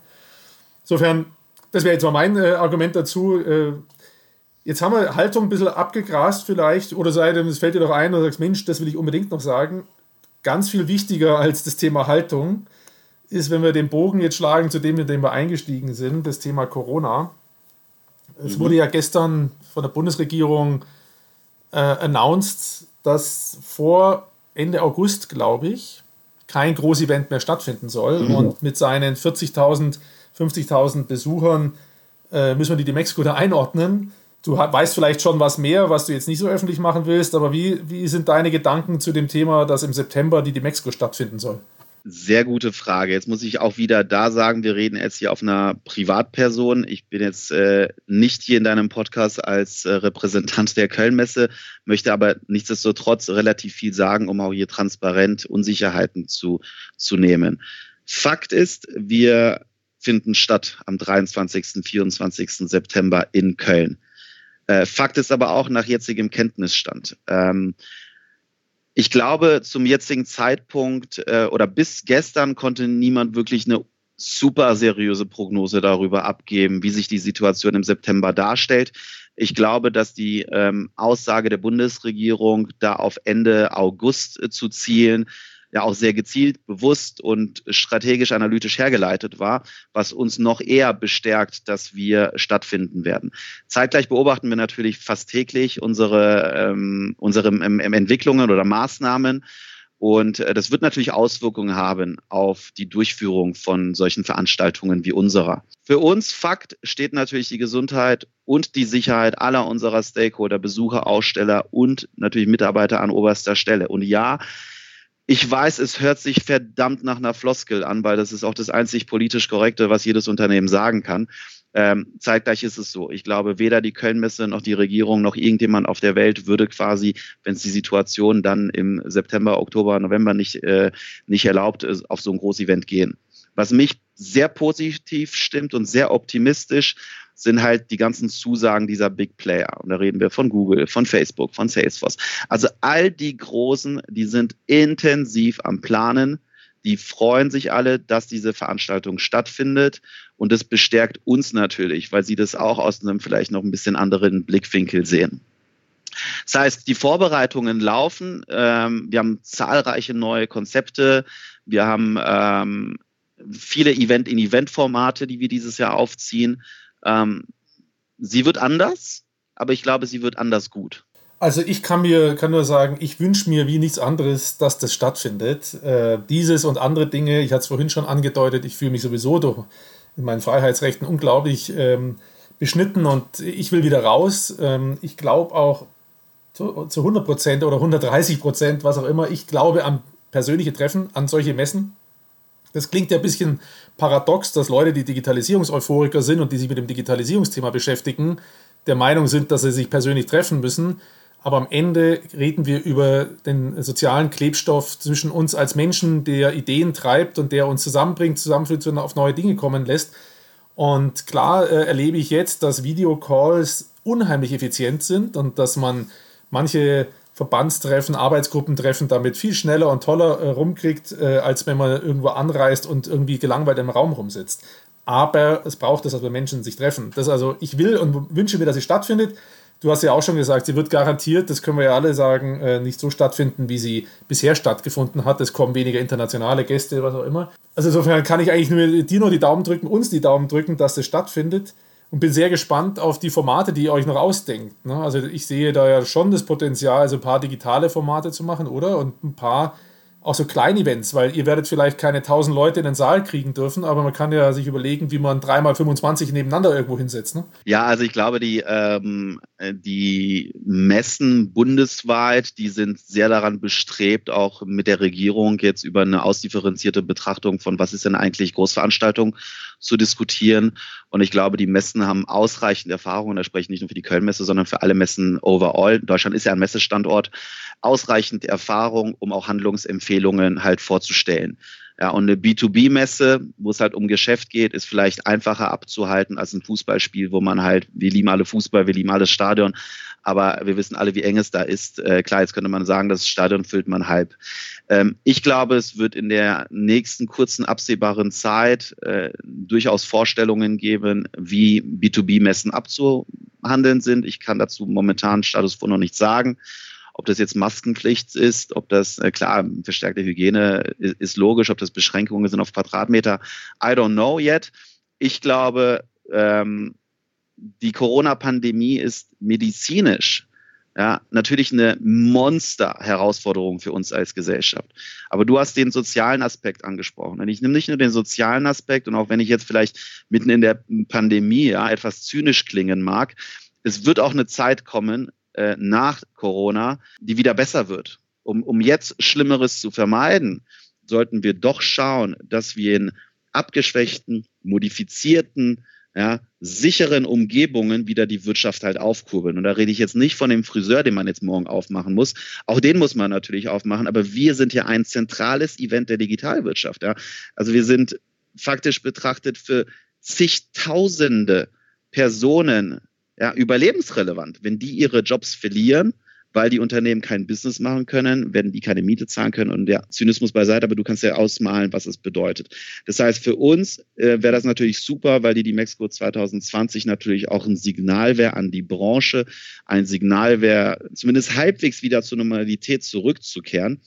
B: Insofern, das wäre jetzt mal mein äh, Argument dazu. Äh, jetzt haben wir Haltung ein bisschen abgegrast vielleicht, oder sei es fällt dir doch ein, oder sagst, Mensch, das will ich unbedingt noch sagen. Ganz viel wichtiger als das Thema Haltung ist, wenn wir den Bogen jetzt schlagen zu dem, in dem wir eingestiegen sind, das Thema Corona. Es mhm. wurde ja gestern von der Bundesregierung äh, announced, dass vor Ende August, glaube ich, kein Großevent mehr stattfinden soll. Mhm. Und mit seinen 40.000, 50.000 Besuchern äh, müssen wir die, die Mexiko da einordnen. Du weißt vielleicht schon was mehr, was du jetzt nicht so öffentlich machen willst, aber wie, wie sind deine Gedanken zu dem Thema, dass im September die, die Mexiko stattfinden soll?
C: Sehr gute Frage. Jetzt muss ich auch wieder da sagen, wir reden jetzt hier auf einer Privatperson. Ich bin jetzt äh, nicht hier in deinem Podcast als äh, Repräsentant der Kölnmesse, möchte aber nichtsdestotrotz relativ viel sagen, um auch hier transparent Unsicherheiten zu, zu nehmen. Fakt ist, wir finden statt am 23. 24. September in Köln. Äh, Fakt ist aber auch nach jetzigem Kenntnisstand. Ähm, ich glaube, zum jetzigen Zeitpunkt äh, oder bis gestern konnte niemand wirklich eine super seriöse Prognose darüber abgeben, wie sich die Situation im September darstellt. Ich glaube, dass die ähm, Aussage der Bundesregierung, da auf Ende August äh, zu zielen, ja auch sehr gezielt, bewusst und strategisch analytisch hergeleitet war, was uns noch eher bestärkt, dass wir stattfinden werden. Zeitgleich beobachten wir natürlich fast täglich unsere, ähm, unsere ähm, Entwicklungen oder Maßnahmen. Und äh, das wird natürlich Auswirkungen haben auf die Durchführung von solchen Veranstaltungen wie unserer. Für uns Fakt steht natürlich die Gesundheit und die Sicherheit aller unserer Stakeholder, Besucher, Aussteller und natürlich Mitarbeiter an oberster Stelle. Und ja, ich weiß, es hört sich verdammt nach einer Floskel an, weil das ist auch das einzig politisch Korrekte, was jedes Unternehmen sagen kann. Ähm, zeitgleich ist es so. Ich glaube, weder die Kölnmesse noch die Regierung noch irgendjemand auf der Welt würde quasi, wenn es die Situation dann im September, Oktober, November nicht, äh, nicht erlaubt, ist, auf so ein Großevent gehen. Was mich sehr positiv stimmt und sehr optimistisch, sind halt die ganzen Zusagen dieser Big Player. Und da reden wir von Google, von Facebook, von Salesforce. Also all die Großen, die sind intensiv am Planen. Die freuen sich alle, dass diese Veranstaltung stattfindet. Und das bestärkt uns natürlich, weil sie das auch aus einem vielleicht noch ein bisschen anderen Blickwinkel sehen. Das heißt, die Vorbereitungen laufen. Ähm, wir haben zahlreiche neue Konzepte. Wir haben ähm, viele Event-in-Event-Formate, die wir dieses Jahr aufziehen. Ähm, sie wird anders, aber ich glaube, sie wird anders gut.
B: Also ich kann mir kann nur sagen, ich wünsche mir wie nichts anderes, dass das stattfindet. Äh, dieses und andere Dinge, ich hatte es vorhin schon angedeutet, ich fühle mich sowieso durch in meinen Freiheitsrechten unglaublich ähm, beschnitten und ich will wieder raus. Ähm, ich glaube auch zu, zu 100 Prozent oder 130 Prozent, was auch immer, ich glaube an persönliche Treffen, an solche Messen. Das klingt ja ein bisschen paradox, dass Leute, die Digitalisierungseuphoriker sind und die sich mit dem Digitalisierungsthema beschäftigen, der Meinung sind, dass sie sich persönlich treffen müssen. Aber am Ende reden wir über den sozialen Klebstoff zwischen uns als Menschen, der Ideen treibt und der uns zusammenbringt, zusammenführt und auf neue Dinge kommen lässt. Und klar äh, erlebe ich jetzt, dass Videocalls unheimlich effizient sind und dass man manche Verbandstreffen, Arbeitsgruppentreffen damit viel schneller und toller äh, rumkriegt, äh, als wenn man irgendwo anreist und irgendwie gelangweilt im Raum rumsitzt. Aber es braucht es, dass wir Menschen sich treffen. Das also, ich will und wünsche mir, dass sie stattfindet. Du hast ja auch schon gesagt, sie wird garantiert, das können wir ja alle sagen, äh, nicht so stattfinden, wie sie bisher stattgefunden hat. Es kommen weniger internationale Gäste, was auch immer. Also insofern kann ich eigentlich nur dir nur die Daumen drücken, uns die Daumen drücken, dass das stattfindet und bin sehr gespannt auf die Formate, die ihr euch noch ausdenkt. Ne? Also ich sehe da ja schon das Potenzial, also ein paar digitale Formate zu machen, oder? Und ein paar auch so Klein-Events, weil ihr werdet vielleicht keine 1000 Leute in den Saal kriegen dürfen, aber man kann ja sich überlegen, wie man 3x25 nebeneinander irgendwo hinsetzt. Ne?
C: Ja, also ich glaube, die, ähm, die Messen bundesweit, die sind sehr daran bestrebt, auch mit der Regierung jetzt über eine ausdifferenzierte Betrachtung von, was ist denn eigentlich Großveranstaltung zu diskutieren. Und ich glaube, die Messen haben ausreichend Erfahrung, und da spreche ich nicht nur für die Köln-Messe, sondern für alle Messen overall. Deutschland ist ja ein Messestandort, ausreichend Erfahrung, um auch Handlungsempfehlungen halt vorzustellen. Ja, und eine B2B-Messe, wo es halt um Geschäft geht, ist vielleicht einfacher abzuhalten als ein Fußballspiel, wo man halt, wir lieben alle Fußball, wir lieben alles Stadion, aber wir wissen alle, wie eng es da ist. Äh, klar, jetzt könnte man sagen, das Stadion füllt man halb. Ähm, ich glaube, es wird in der nächsten kurzen absehbaren Zeit äh, durchaus Vorstellungen geben, wie B2B-Messen abzuhandeln sind. Ich kann dazu momentan Status quo noch nicht sagen. Ob das jetzt Maskenpflicht ist, ob das, äh, klar, verstärkte Hygiene ist, ist logisch, ob das Beschränkungen sind auf Quadratmeter, I don't know yet. Ich glaube, ähm, die Corona-Pandemie ist medizinisch ja, natürlich eine Monster-Herausforderung für uns als Gesellschaft. Aber du hast den sozialen Aspekt angesprochen. Und ich nehme nicht nur den sozialen Aspekt, und auch wenn ich jetzt vielleicht mitten in der Pandemie ja, etwas zynisch klingen mag, es wird auch eine Zeit kommen äh, nach Corona, die wieder besser wird. Um, um jetzt Schlimmeres zu vermeiden, sollten wir doch schauen, dass wir in abgeschwächten, modifizierten, ja, sicheren Umgebungen wieder die Wirtschaft halt aufkurbeln. Und da rede ich jetzt nicht von dem Friseur, den man jetzt morgen aufmachen muss. Auch den muss man natürlich aufmachen. Aber wir sind ja ein zentrales Event der Digitalwirtschaft. Ja. Also wir sind faktisch betrachtet für zigtausende Personen ja, überlebensrelevant. Wenn die ihre Jobs verlieren, weil die Unternehmen kein Business machen können, werden die keine Miete zahlen können und der Zynismus beiseite, aber du kannst ja ausmalen, was es bedeutet. Das heißt, für uns äh, wäre das natürlich super, weil die die Mexiko 2020 natürlich auch ein Signal wäre an die Branche, ein Signal wäre, zumindest halbwegs wieder zur Normalität zurückzukehren.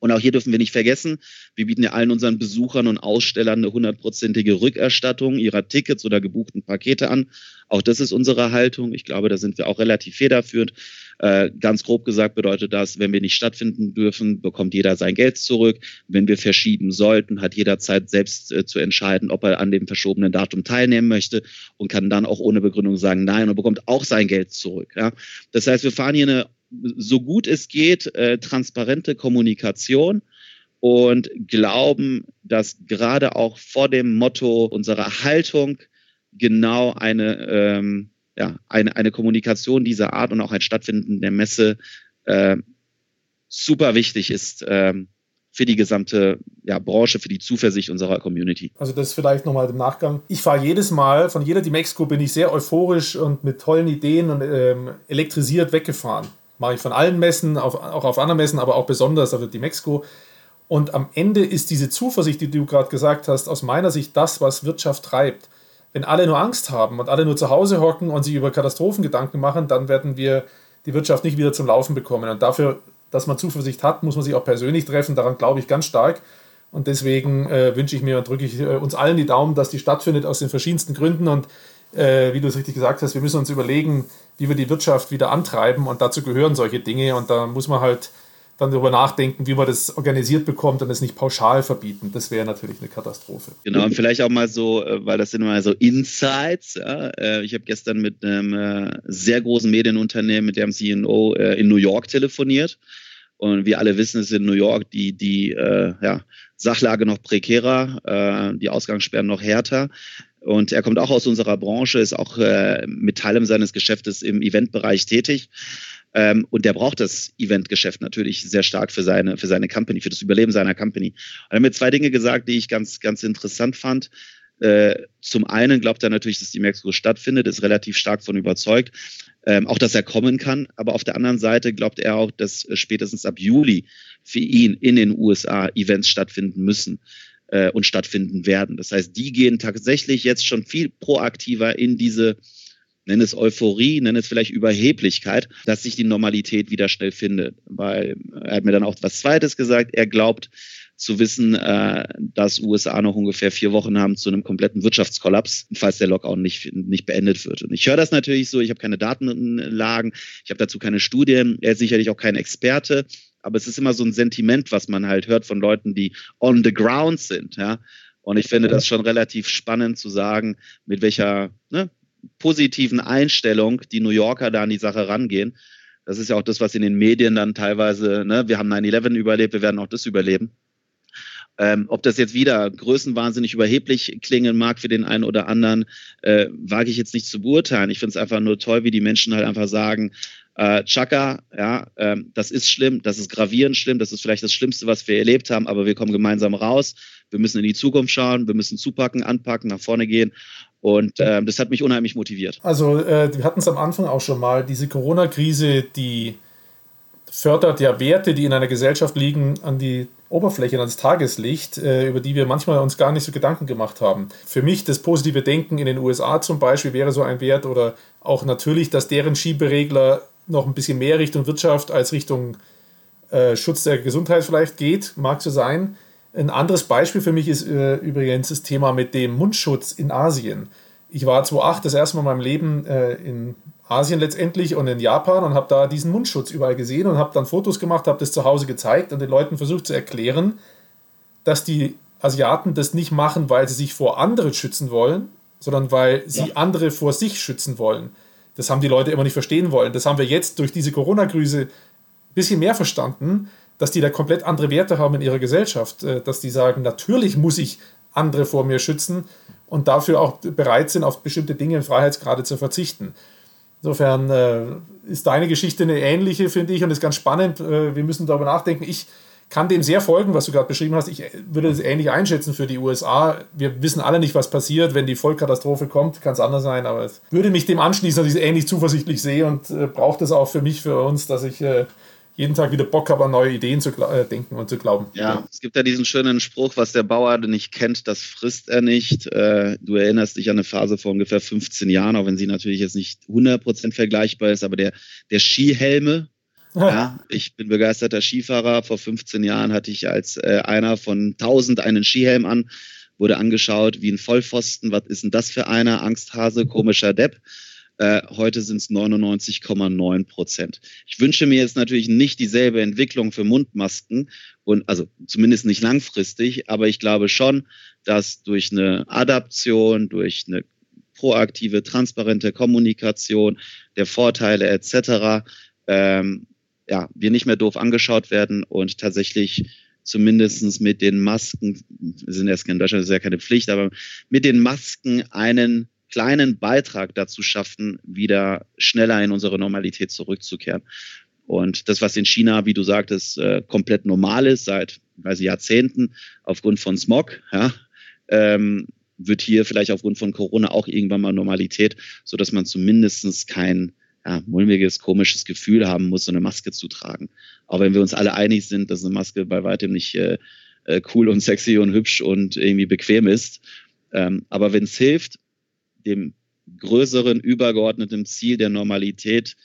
C: Und auch hier dürfen wir nicht vergessen, wir bieten ja allen unseren Besuchern und Ausstellern eine hundertprozentige Rückerstattung ihrer Tickets oder gebuchten Pakete an. Auch das ist unsere Haltung. Ich glaube, da sind wir auch relativ federführend. Äh, ganz grob gesagt bedeutet das, wenn wir nicht stattfinden dürfen, bekommt jeder sein Geld zurück. Wenn wir verschieben sollten, hat jeder Zeit selbst äh, zu entscheiden, ob er an dem verschobenen Datum teilnehmen möchte und kann dann auch ohne Begründung sagen Nein und bekommt auch sein Geld zurück. Ja? Das heißt, wir fahren hier eine so gut es geht äh, transparente Kommunikation und glauben, dass gerade auch vor dem Motto unserer Haltung genau eine, ähm, ja, eine, eine Kommunikation dieser Art und auch ein Stattfinden der Messe äh, super wichtig ist ähm, für die gesamte ja, Branche, für die Zuversicht unserer Community.
B: Also das vielleicht nochmal im Nachgang. Ich fahre jedes Mal, von jeder Dimexco bin ich sehr euphorisch und mit tollen Ideen und ähm, elektrisiert weggefahren mache ich von allen Messen, auch, auch auf anderen Messen, aber auch besonders auf die Mexiko. Und am Ende ist diese Zuversicht, die du gerade gesagt hast, aus meiner Sicht das, was Wirtschaft treibt. Wenn alle nur Angst haben und alle nur zu Hause hocken und sich über Katastrophen Gedanken machen, dann werden wir die Wirtschaft nicht wieder zum Laufen bekommen. Und dafür, dass man Zuversicht hat, muss man sich auch persönlich treffen. Daran glaube ich ganz stark. Und deswegen äh, wünsche ich mir und drücke ich äh, uns allen die Daumen, dass die stattfindet aus den verschiedensten Gründen. Und äh, wie du es richtig gesagt hast, wir müssen uns überlegen, wie wir die Wirtschaft wieder antreiben und dazu gehören solche Dinge und da muss man halt dann darüber nachdenken, wie man das organisiert bekommt und es nicht pauschal verbieten. Das wäre natürlich eine Katastrophe.
C: Genau, und vielleicht auch mal so, äh, weil das sind immer so Insights. Ja? Äh, ich habe gestern mit einem äh, sehr großen Medienunternehmen, mit deren CEO in New York telefoniert. Und wir alle wissen, es ist in New York die, die ja, Sachlage noch prekärer, die Ausgangssperren noch härter. Und er kommt auch aus unserer Branche, ist auch äh, mit Teilem seines Geschäftes im Eventbereich tätig. Ähm, und der braucht das Eventgeschäft natürlich sehr stark für seine, für seine Company, für das Überleben seiner Company. Und er hat mir zwei Dinge gesagt, die ich ganz, ganz interessant fand. Äh, zum einen glaubt er natürlich, dass die Mexiko stattfindet, ist relativ stark von überzeugt. Ähm, auch, dass er kommen kann. Aber auf der anderen Seite glaubt er auch, dass spätestens ab Juli für ihn in den USA Events stattfinden müssen äh, und stattfinden werden. Das heißt, die gehen tatsächlich jetzt schon viel proaktiver in diese, nenn es Euphorie, nenn es vielleicht Überheblichkeit, dass sich die Normalität wieder schnell findet. Weil er hat mir dann auch was Zweites gesagt. Er glaubt zu wissen, äh, dass USA noch ungefähr vier Wochen haben zu einem kompletten Wirtschaftskollaps, falls der Lockdown nicht, nicht beendet wird. Und ich höre das natürlich so, ich habe keine Datenlagen, ich habe dazu keine Studien, er ist sicherlich auch kein Experte, aber es ist immer so ein Sentiment, was man halt hört von Leuten, die on the ground sind, ja. Und ich finde das schon relativ spannend zu sagen, mit welcher ne, positiven Einstellung die New Yorker da an die Sache rangehen. Das ist ja auch das, was in den Medien dann teilweise, ne, wir haben 9-11 überlebt, wir werden auch das überleben. Ähm, ob das jetzt wieder größenwahnsinnig überheblich klingen mag für den einen oder anderen, äh, wage ich jetzt nicht zu beurteilen. Ich finde es einfach nur toll, wie die Menschen halt einfach sagen, Äh, Chaka, ja, ähm, das ist schlimm, das ist gravierend schlimm, das ist vielleicht das Schlimmste, was wir erlebt haben, aber wir kommen gemeinsam raus. Wir müssen in die Zukunft schauen, wir müssen zupacken, anpacken, nach vorne gehen. Und äh, das hat mich unheimlich motiviert.
B: Also, äh, wir hatten es am Anfang auch schon mal, diese Corona-Krise, die fördert ja Werte, die in einer Gesellschaft liegen, an die Oberfläche, ans Tageslicht, äh, über die wir manchmal uns gar nicht so Gedanken gemacht haben. Für mich das positive Denken in den USA zum Beispiel wäre so ein Wert oder auch natürlich, dass deren Schieberegler noch ein bisschen mehr Richtung Wirtschaft als Richtung äh, Schutz der Gesundheit vielleicht geht, mag so sein. Ein anderes Beispiel für mich ist äh, übrigens das Thema mit dem Mundschutz in Asien. Ich war 2008 das erste Mal in meinem Leben äh, in Asien letztendlich und in Japan und habe da diesen Mundschutz überall gesehen und habe dann Fotos gemacht, habe das zu Hause gezeigt und den Leuten versucht zu erklären, dass die Asiaten das nicht machen, weil sie sich vor anderen schützen wollen, sondern weil sie ja. andere vor sich schützen wollen. Das haben die Leute immer nicht verstehen wollen. Das haben wir jetzt durch diese Corona-Krise ein bisschen mehr verstanden, dass die da komplett andere Werte haben in ihrer Gesellschaft, äh, dass die sagen, natürlich muss ich andere vor mir schützen und dafür auch bereit sind, auf bestimmte Dinge in Freiheitsgrade zu verzichten. Insofern äh, ist deine Geschichte eine ähnliche, finde ich, und ist ganz spannend. Äh, wir müssen darüber nachdenken. Ich kann dem sehr folgen, was du gerade beschrieben hast. Ich würde es ähnlich einschätzen für die USA. Wir wissen alle nicht, was passiert, wenn die Vollkatastrophe kommt. Kann es anders sein, aber es würde mich dem anschließen, dass ich es ähnlich zuversichtlich sehe und äh, braucht es auch für mich, für uns, dass ich äh, jeden Tag wieder Bock habe, an neue Ideen zu äh, denken und zu glauben.
C: Ja, es gibt ja diesen schönen Spruch, was der Bauer nicht kennt, das frisst er nicht. Äh, du erinnerst dich an eine Phase vor ungefähr 15 Jahren, auch wenn sie natürlich jetzt nicht 100% vergleichbar ist, aber der, der Skihelme, ja, ich bin begeisterter Skifahrer. Vor 15 Jahren hatte ich als äh, einer von 1000 einen Skihelm an, wurde angeschaut wie ein Vollpfosten. Was ist denn das für einer? Angsthase, komischer Depp. Äh, heute sind es 99,9 Prozent. Ich wünsche mir jetzt natürlich nicht dieselbe Entwicklung für Mundmasken und also zumindest nicht langfristig, aber ich glaube schon, dass durch eine Adaption, durch eine proaktive, transparente Kommunikation der Vorteile etc. Ähm, ja, wir nicht mehr doof angeschaut werden und tatsächlich zumindest mit den Masken, wir sind erst in Deutschland, das ist ja keine Pflicht, aber mit den Masken einen kleinen Beitrag dazu schaffen, wieder schneller in unsere Normalität zurückzukehren. Und das, was in China, wie du sagtest, äh, komplett normal ist seit weiß ich, Jahrzehnten aufgrund von Smog, ja, ähm, wird hier vielleicht aufgrund von Corona auch irgendwann mal Normalität, so dass man zumindest kein ja, mulmiges, komisches Gefühl haben muss, so eine Maske zu tragen. Auch wenn wir uns alle einig sind, dass eine Maske bei weitem nicht äh, äh cool und sexy und hübsch und irgendwie bequem ist. Ähm, aber wenn es hilft, dem größeren, übergeordneten Ziel der Normalität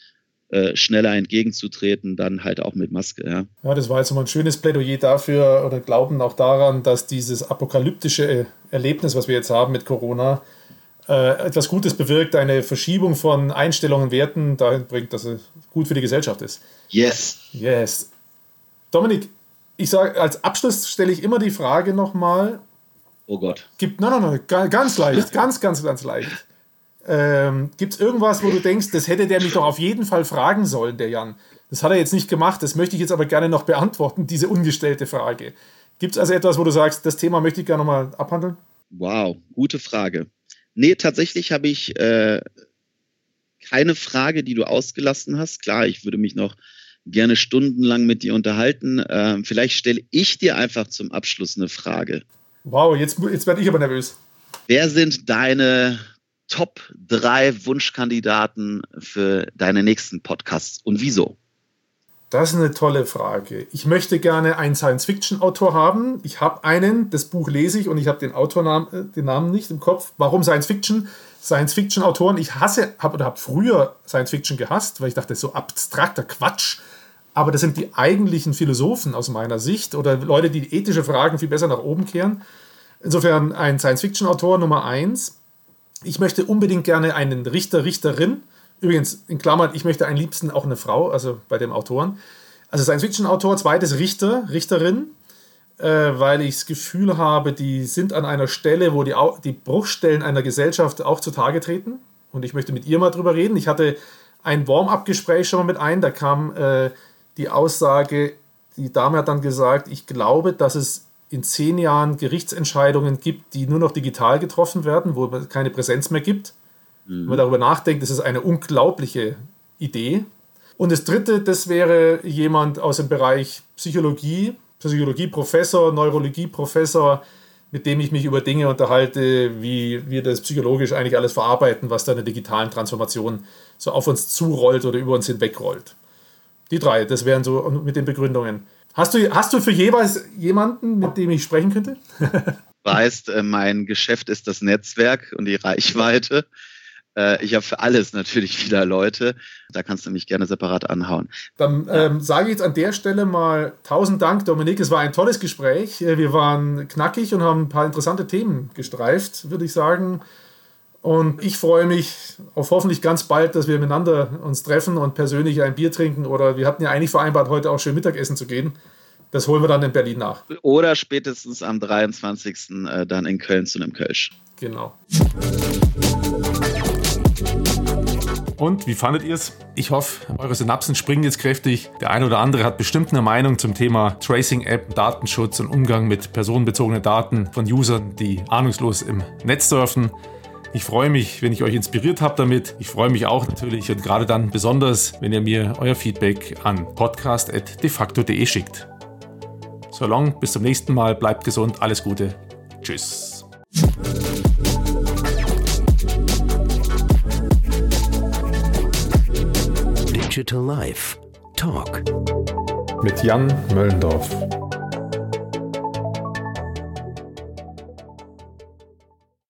C: äh, schneller entgegenzutreten, dann halt auch mit Maske. Ja.
B: ja, das war jetzt mal ein schönes Plädoyer dafür oder glauben auch daran, dass dieses apokalyptische Erlebnis, was wir jetzt haben mit Corona, äh, etwas Gutes bewirkt, eine Verschiebung von Einstellungen, Werten dahin bringt, dass es gut für die Gesellschaft ist.
C: Yes.
B: Yes. Dominik, ich sage, als Abschluss stelle ich immer die Frage nochmal,
C: Oh Gott.
B: Gibt, nein, nein, nein, ganz leicht, ganz, ganz, ganz leicht. Ähm, Gibt es irgendwas, wo du denkst, das hätte der mich doch auf jeden Fall fragen sollen, der Jan? Das hat er jetzt nicht gemacht, das möchte ich jetzt aber gerne noch beantworten, diese ungestellte Frage. Gibt es also etwas, wo du sagst, das Thema möchte ich gerne nochmal abhandeln?
C: Wow, gute Frage. Nee, tatsächlich habe ich äh, keine Frage, die du ausgelassen hast. Klar, ich würde mich noch gerne stundenlang mit dir unterhalten. Ähm, vielleicht stelle ich dir einfach zum Abschluss eine Frage.
B: Wow, jetzt, jetzt werde ich aber nervös.
C: Wer sind deine Top 3 Wunschkandidaten für deine nächsten Podcasts und wieso?
B: Das ist eine tolle Frage. Ich möchte gerne einen Science-Fiction-Autor haben. Ich habe einen, das Buch lese ich und ich habe den Autornamen, äh, den Namen nicht im Kopf. Warum Science-Fiction? Science-Fiction-Autoren, ich hasse, habe oder habe früher Science-Fiction gehasst, weil ich dachte, so abstrakter Quatsch. Aber das sind die eigentlichen Philosophen aus meiner Sicht oder Leute, die ethische Fragen viel besser nach oben kehren. Insofern ein Science-Fiction-Autor Nummer eins. Ich möchte unbedingt gerne einen Richter, Richterin. Übrigens, in Klammern, ich möchte am liebsten auch eine Frau, also bei dem Autoren. Also Science-Fiction-Autor, zweites Richter, Richterin, äh, weil ich das Gefühl habe, die sind an einer Stelle, wo die, die Bruchstellen einer Gesellschaft auch zutage treten. Und ich möchte mit ihr mal drüber reden. Ich hatte ein Warm-up-Gespräch schon mal mit ein, da kam äh, die Aussage, die Dame hat dann gesagt, ich glaube, dass es in zehn Jahren Gerichtsentscheidungen gibt, die nur noch digital getroffen werden, wo es keine Präsenz mehr gibt. Mhm. Wenn man darüber nachdenkt, das ist eine unglaubliche Idee. Und das dritte, das wäre jemand aus dem Bereich Psychologie, Psychologie-Professor, Neurologie-Professor, mit dem ich mich über Dinge unterhalte, wie wir das psychologisch eigentlich alles verarbeiten, was da in der digitalen Transformation so auf uns zurollt oder über uns hinwegrollt. Die drei, das wären so mit den Begründungen. Hast du, hast du für jeweils jemanden, mit dem ich sprechen könnte?
C: weißt, äh, mein Geschäft ist das Netzwerk und die Reichweite. Äh, ich habe für alles natürlich wieder Leute. Da kannst du mich gerne separat anhauen.
B: Dann ähm, sage ich jetzt an der Stelle mal tausend Dank, Dominik. Es war ein tolles Gespräch. Äh, wir waren knackig und haben ein paar interessante Themen gestreift, würde ich sagen. Und ich freue mich auf hoffentlich ganz bald, dass wir miteinander uns treffen und persönlich ein Bier trinken. Oder wir hatten ja eigentlich vereinbart, heute auch schön Mittagessen zu gehen. Das holen wir dann in Berlin nach.
C: Oder spätestens am 23. Äh, dann in Köln zu einem Kölsch.
B: Genau.
D: Und wie fandet ihr es? Ich hoffe, eure Synapsen springen jetzt kräftig. Der eine oder andere hat bestimmt eine Meinung zum Thema Tracing-App, Datenschutz und Umgang mit personenbezogenen Daten von Usern, die ahnungslos im Netz surfen. Ich freue mich, wenn ich euch inspiriert habe damit. Ich freue mich auch natürlich und gerade dann besonders, wenn ihr mir euer Feedback an podcast.defacto.de schickt. So long, bis zum nächsten Mal, bleibt gesund, alles Gute. Tschüss.
A: Digital Life Talk
D: mit Jan Möllendorf.